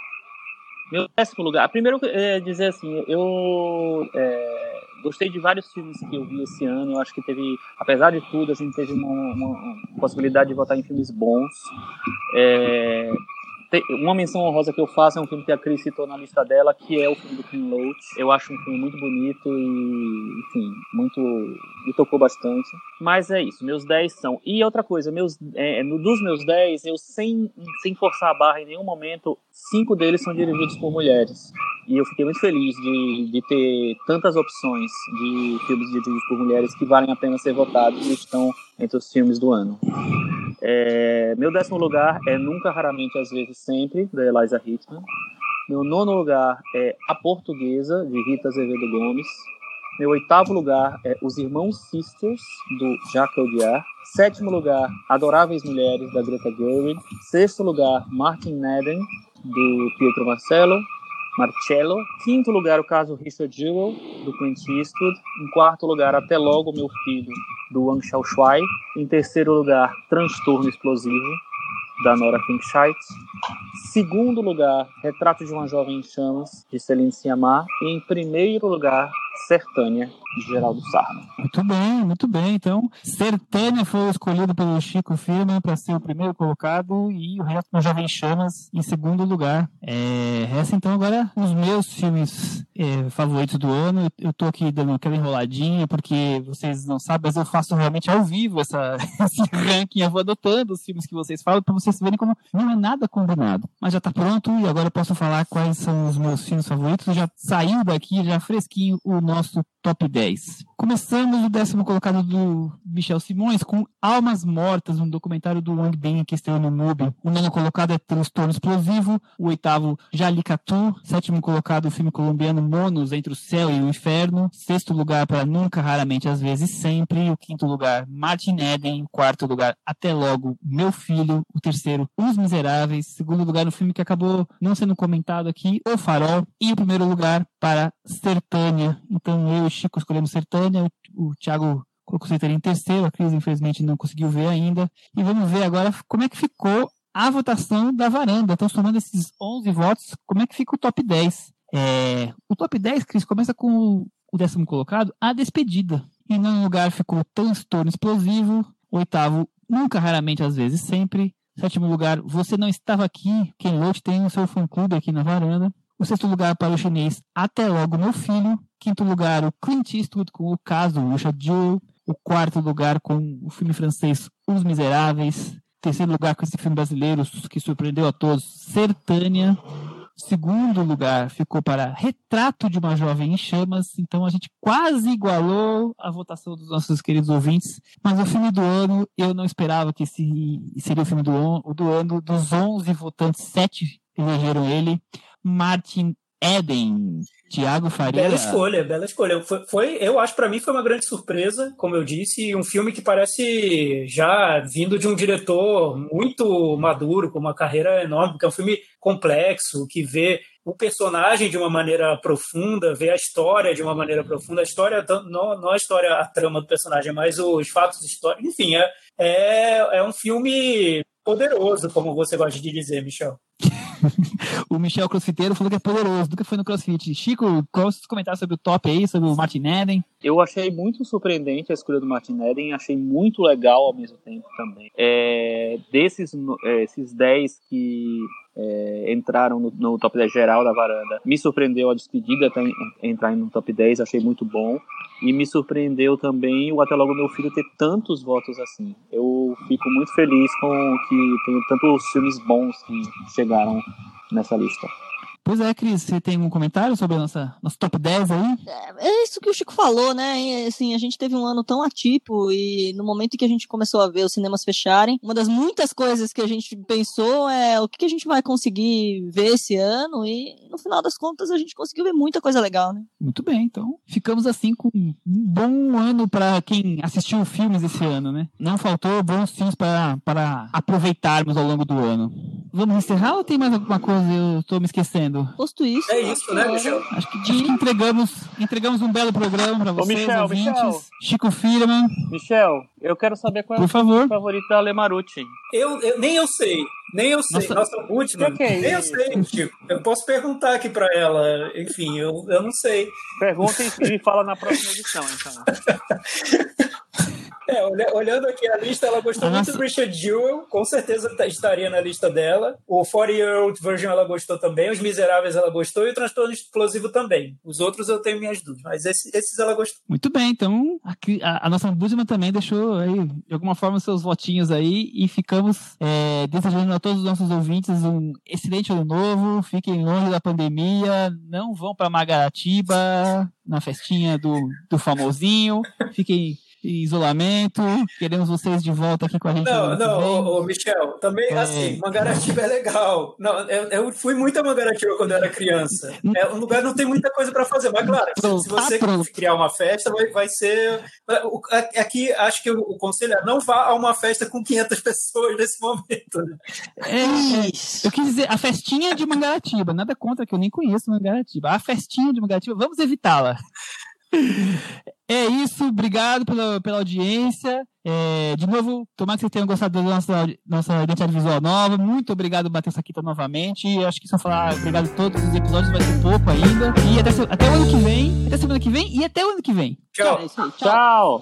Meu décimo lugar. Primeiro, é, dizer assim, eu é, gostei de vários filmes que eu vi esse ano. Eu acho que teve, apesar de tudo, a gente teve uma, uma- uma possibilidade de votar em filmes bons. É, te- uma menção honrosa que eu faço é um filme que a Cris citou na lista dela, que é o filme do Ken Loach. Eu acho um filme muito bonito e, enfim, muito me tocou bastante. Mas é isso, meus 10 são. E outra coisa, meus, é, dos meus 10, eu sem, sem forçar a barra em nenhum momento, cinco deles são dirigidos por mulheres. E eu fiquei muito feliz de, de ter tantas opções de filmes dirigidos por mulheres que valem a pena ser votados e estão entre os filmes do ano. É, meu décimo lugar é Nunca, Raramente, Às vezes, Sempre, da Eliza Hittman. Meu nono lugar é A Portuguesa, de Rita Azevedo Gomes. Meu oitavo lugar é Os Irmãos Sisters, do Jacques Audiard. Sétimo lugar, Adoráveis Mulheres, da Greta Gerwig. Sexto lugar, Martin Eden, do Pietro Marcello. Marcello. Quinto lugar, o caso Richard Jewell, do Clint Eastwood. Em quarto lugar, Até Logo, Meu Filho, do Wang Xiaoshuai. Em terceiro lugar, Transtorno Explosivo, da Nora Pinkscheit. Segundo lugar, Retrato de uma Jovem em Chamas, de Celine Sciamma. E em primeiro lugar, Sertânia, de Geraldo Sarno. Muito bem, muito bem. Então, Sertânia foi escolhido pelo Chico Firma para ser o primeiro colocado e o resto do Jovem Chamas em segundo lugar. É, resta então agora os meus filmes é, favoritos do ano. Eu tô aqui dando aquela enroladinha porque vocês não sabem, mas eu faço realmente ao vivo essa, esse ranking. Eu vou adotando os filmes que vocês falam para vocês verem como não é nada combinado. Mas já está pronto e agora eu posso falar quais são os meus filmes favoritos. Já saiu daqui, já fresquinho, o nosso top 10. Começamos o décimo colocado do Michel Simões com Almas Mortas, um documentário do Wang Bin que estreou no MUBI. O nono colocado é Transtorno Explosivo. O oitavo, Jalicatu. Sétimo colocado, o filme colombiano Monos, Entre o Céu e o Inferno. Sexto lugar para Nunca, Raramente, Às vezes, Sempre. O quinto lugar, Martin Eden. O quarto lugar, Até Logo, Meu Filho. O terceiro, Os Miseráveis. Segundo lugar, no filme que acabou não sendo comentado aqui, O Farol. E o primeiro lugar para Sertânia. Então eu e Chico escolhemos Sertânia. O, o Thiago colocou Sertânia em terceiro. A Cris, infelizmente, não conseguiu ver ainda. E vamos ver agora como é que ficou a votação da varanda. Então, somando esses 11 votos, como é que fica o top 10? É, o top 10, Cris, começa com o décimo colocado, a despedida. Em nono lugar ficou transtorno explosivo. Oitavo, nunca, raramente, às vezes, sempre. Sétimo lugar, você não estava aqui. Quem Loach tem o seu fã-clube aqui na varanda. O sexto lugar para o chinês, até logo, meu filho. Quinto lugar, o Clint Eastwood com o caso Richard Jewell. O quarto lugar com o filme francês Os Miseráveis. Terceiro lugar com esse filme brasileiro que surpreendeu a todos, Sertânia. Segundo lugar ficou para Retrato de uma Jovem em Chamas. Então a gente quase igualou a votação dos nossos queridos ouvintes. Mas o filme do ano, eu não esperava que esse seria o filme do, do ano. Dos 11 votantes, 7 elegeram ele. Martin Eden. Tiago Faria. Bela escolha, bela escolha. Foi, foi eu acho para mim foi uma grande surpresa, como eu disse, um filme que parece já vindo de um diretor muito maduro, com uma carreira enorme, porque é um filme complexo, que vê o personagem de uma maneira profunda, vê a história de uma maneira profunda. A história, não, não a história, a trama do personagem, mas os fatos históricos. Enfim, é, é, é um filme poderoso, como você gosta de dizer, Michel. o Michel Crossfiteiro falou que é poderoso, nunca foi no CrossFit. Chico, qual os comentários sobre o top aí, sobre o Martin Eden? Eu achei muito surpreendente a escolha do Martin Eden, achei muito legal ao mesmo tempo também. É, desses é, esses 10 que é, entraram no, no, top 10 geral da varanda. Me surpreendeu a despedida tá, entrar no top 10, achei muito bom. E me surpreendeu também o Até Logo Meu Filho ter tantos votos assim. Eu fico muito feliz com que tem tantos filmes bons que chegaram nessa lista. Pois é, Cris, você tem um comentário sobre a nossa nosso top 10 aí? É, é isso que o Chico falou, né? Assim, a gente teve um ano tão atípico e no momento que a gente começou a ver os cinemas fecharem, uma das muitas coisas que a gente pensou é o que a gente vai conseguir ver esse ano e no final das contas a gente conseguiu ver muita coisa legal, né? Muito bem, então ficamos assim com um bom ano para quem assistiu filmes esse ano, né? Não faltou bons filmes para aproveitarmos ao longo do ano. Vamos encerrar ou tem mais alguma coisa eu estou me esquecendo? Posto isso. É isso, né, Michel? Acho que, acho que entregamos, entregamos um belo programa para vocês, Ô, Michel, ouvintes. Michel. Chico Firman. Michel, eu quero saber qual é Por favor. o favorito da Lemarucci. Eu, eu, nem eu sei. Nem eu sei. Nossa, Nossa última. Que que é nem eu sei, Chico. Eu posso perguntar aqui para ela. Enfim, eu, eu não sei. Pergunta e fala na próxima edição, então. É, olhando aqui a lista, ela gostou Nossa. muito do Richard Jewell, com certeza tá, estaria na lista dela. O 40 Year Old Virgin ela gostou também, Os Miseráveis ela gostou e o Transtorno Explosivo também. Os outros eu tenho minhas dúvidas, mas esses, esses ela gostou. Muito bem, então aqui, a, a nossa Budman também deixou aí, de alguma forma, seus votinhos aí e ficamos é, desejando a todos os nossos ouvintes um excelente ano novo, fiquem longe da pandemia, não vão para Magaratiba na festinha do, do famosinho, fiquem em isolamento. Queremos vocês de volta aqui com a gente. Não, não, ô, ô, Michel, também é. assim, Mangaratiba é legal. Não, eu, eu, fui muito a Mangaratiba quando eu era criança. É um lugar não tem muita coisa para fazer, mas claro, pronto, se você ah, criar uma festa, vai, vai ser. Aqui acho que o, o conselho é não vá a uma festa com 500 pessoas nesse momento. Né? É, é, eu quis dizer, a festinha de Mangaratiba, nada contra que eu nem conheço Mangaratiba. A festinha de Mangaratiba, vamos evitá-la. É isso, obrigado pela, pela audiência. É, de novo, tomara que vocês tenham gostado da nossa, nossa identidade visual nova. Muito obrigado, Matheus Saquita, novamente. Acho que só falar obrigado a todos os episódios vai ser pouco ainda. E até, até o ano que vem, até semana semana que vem e até o ano que vem. Tchau. É. Tchau. Tchau.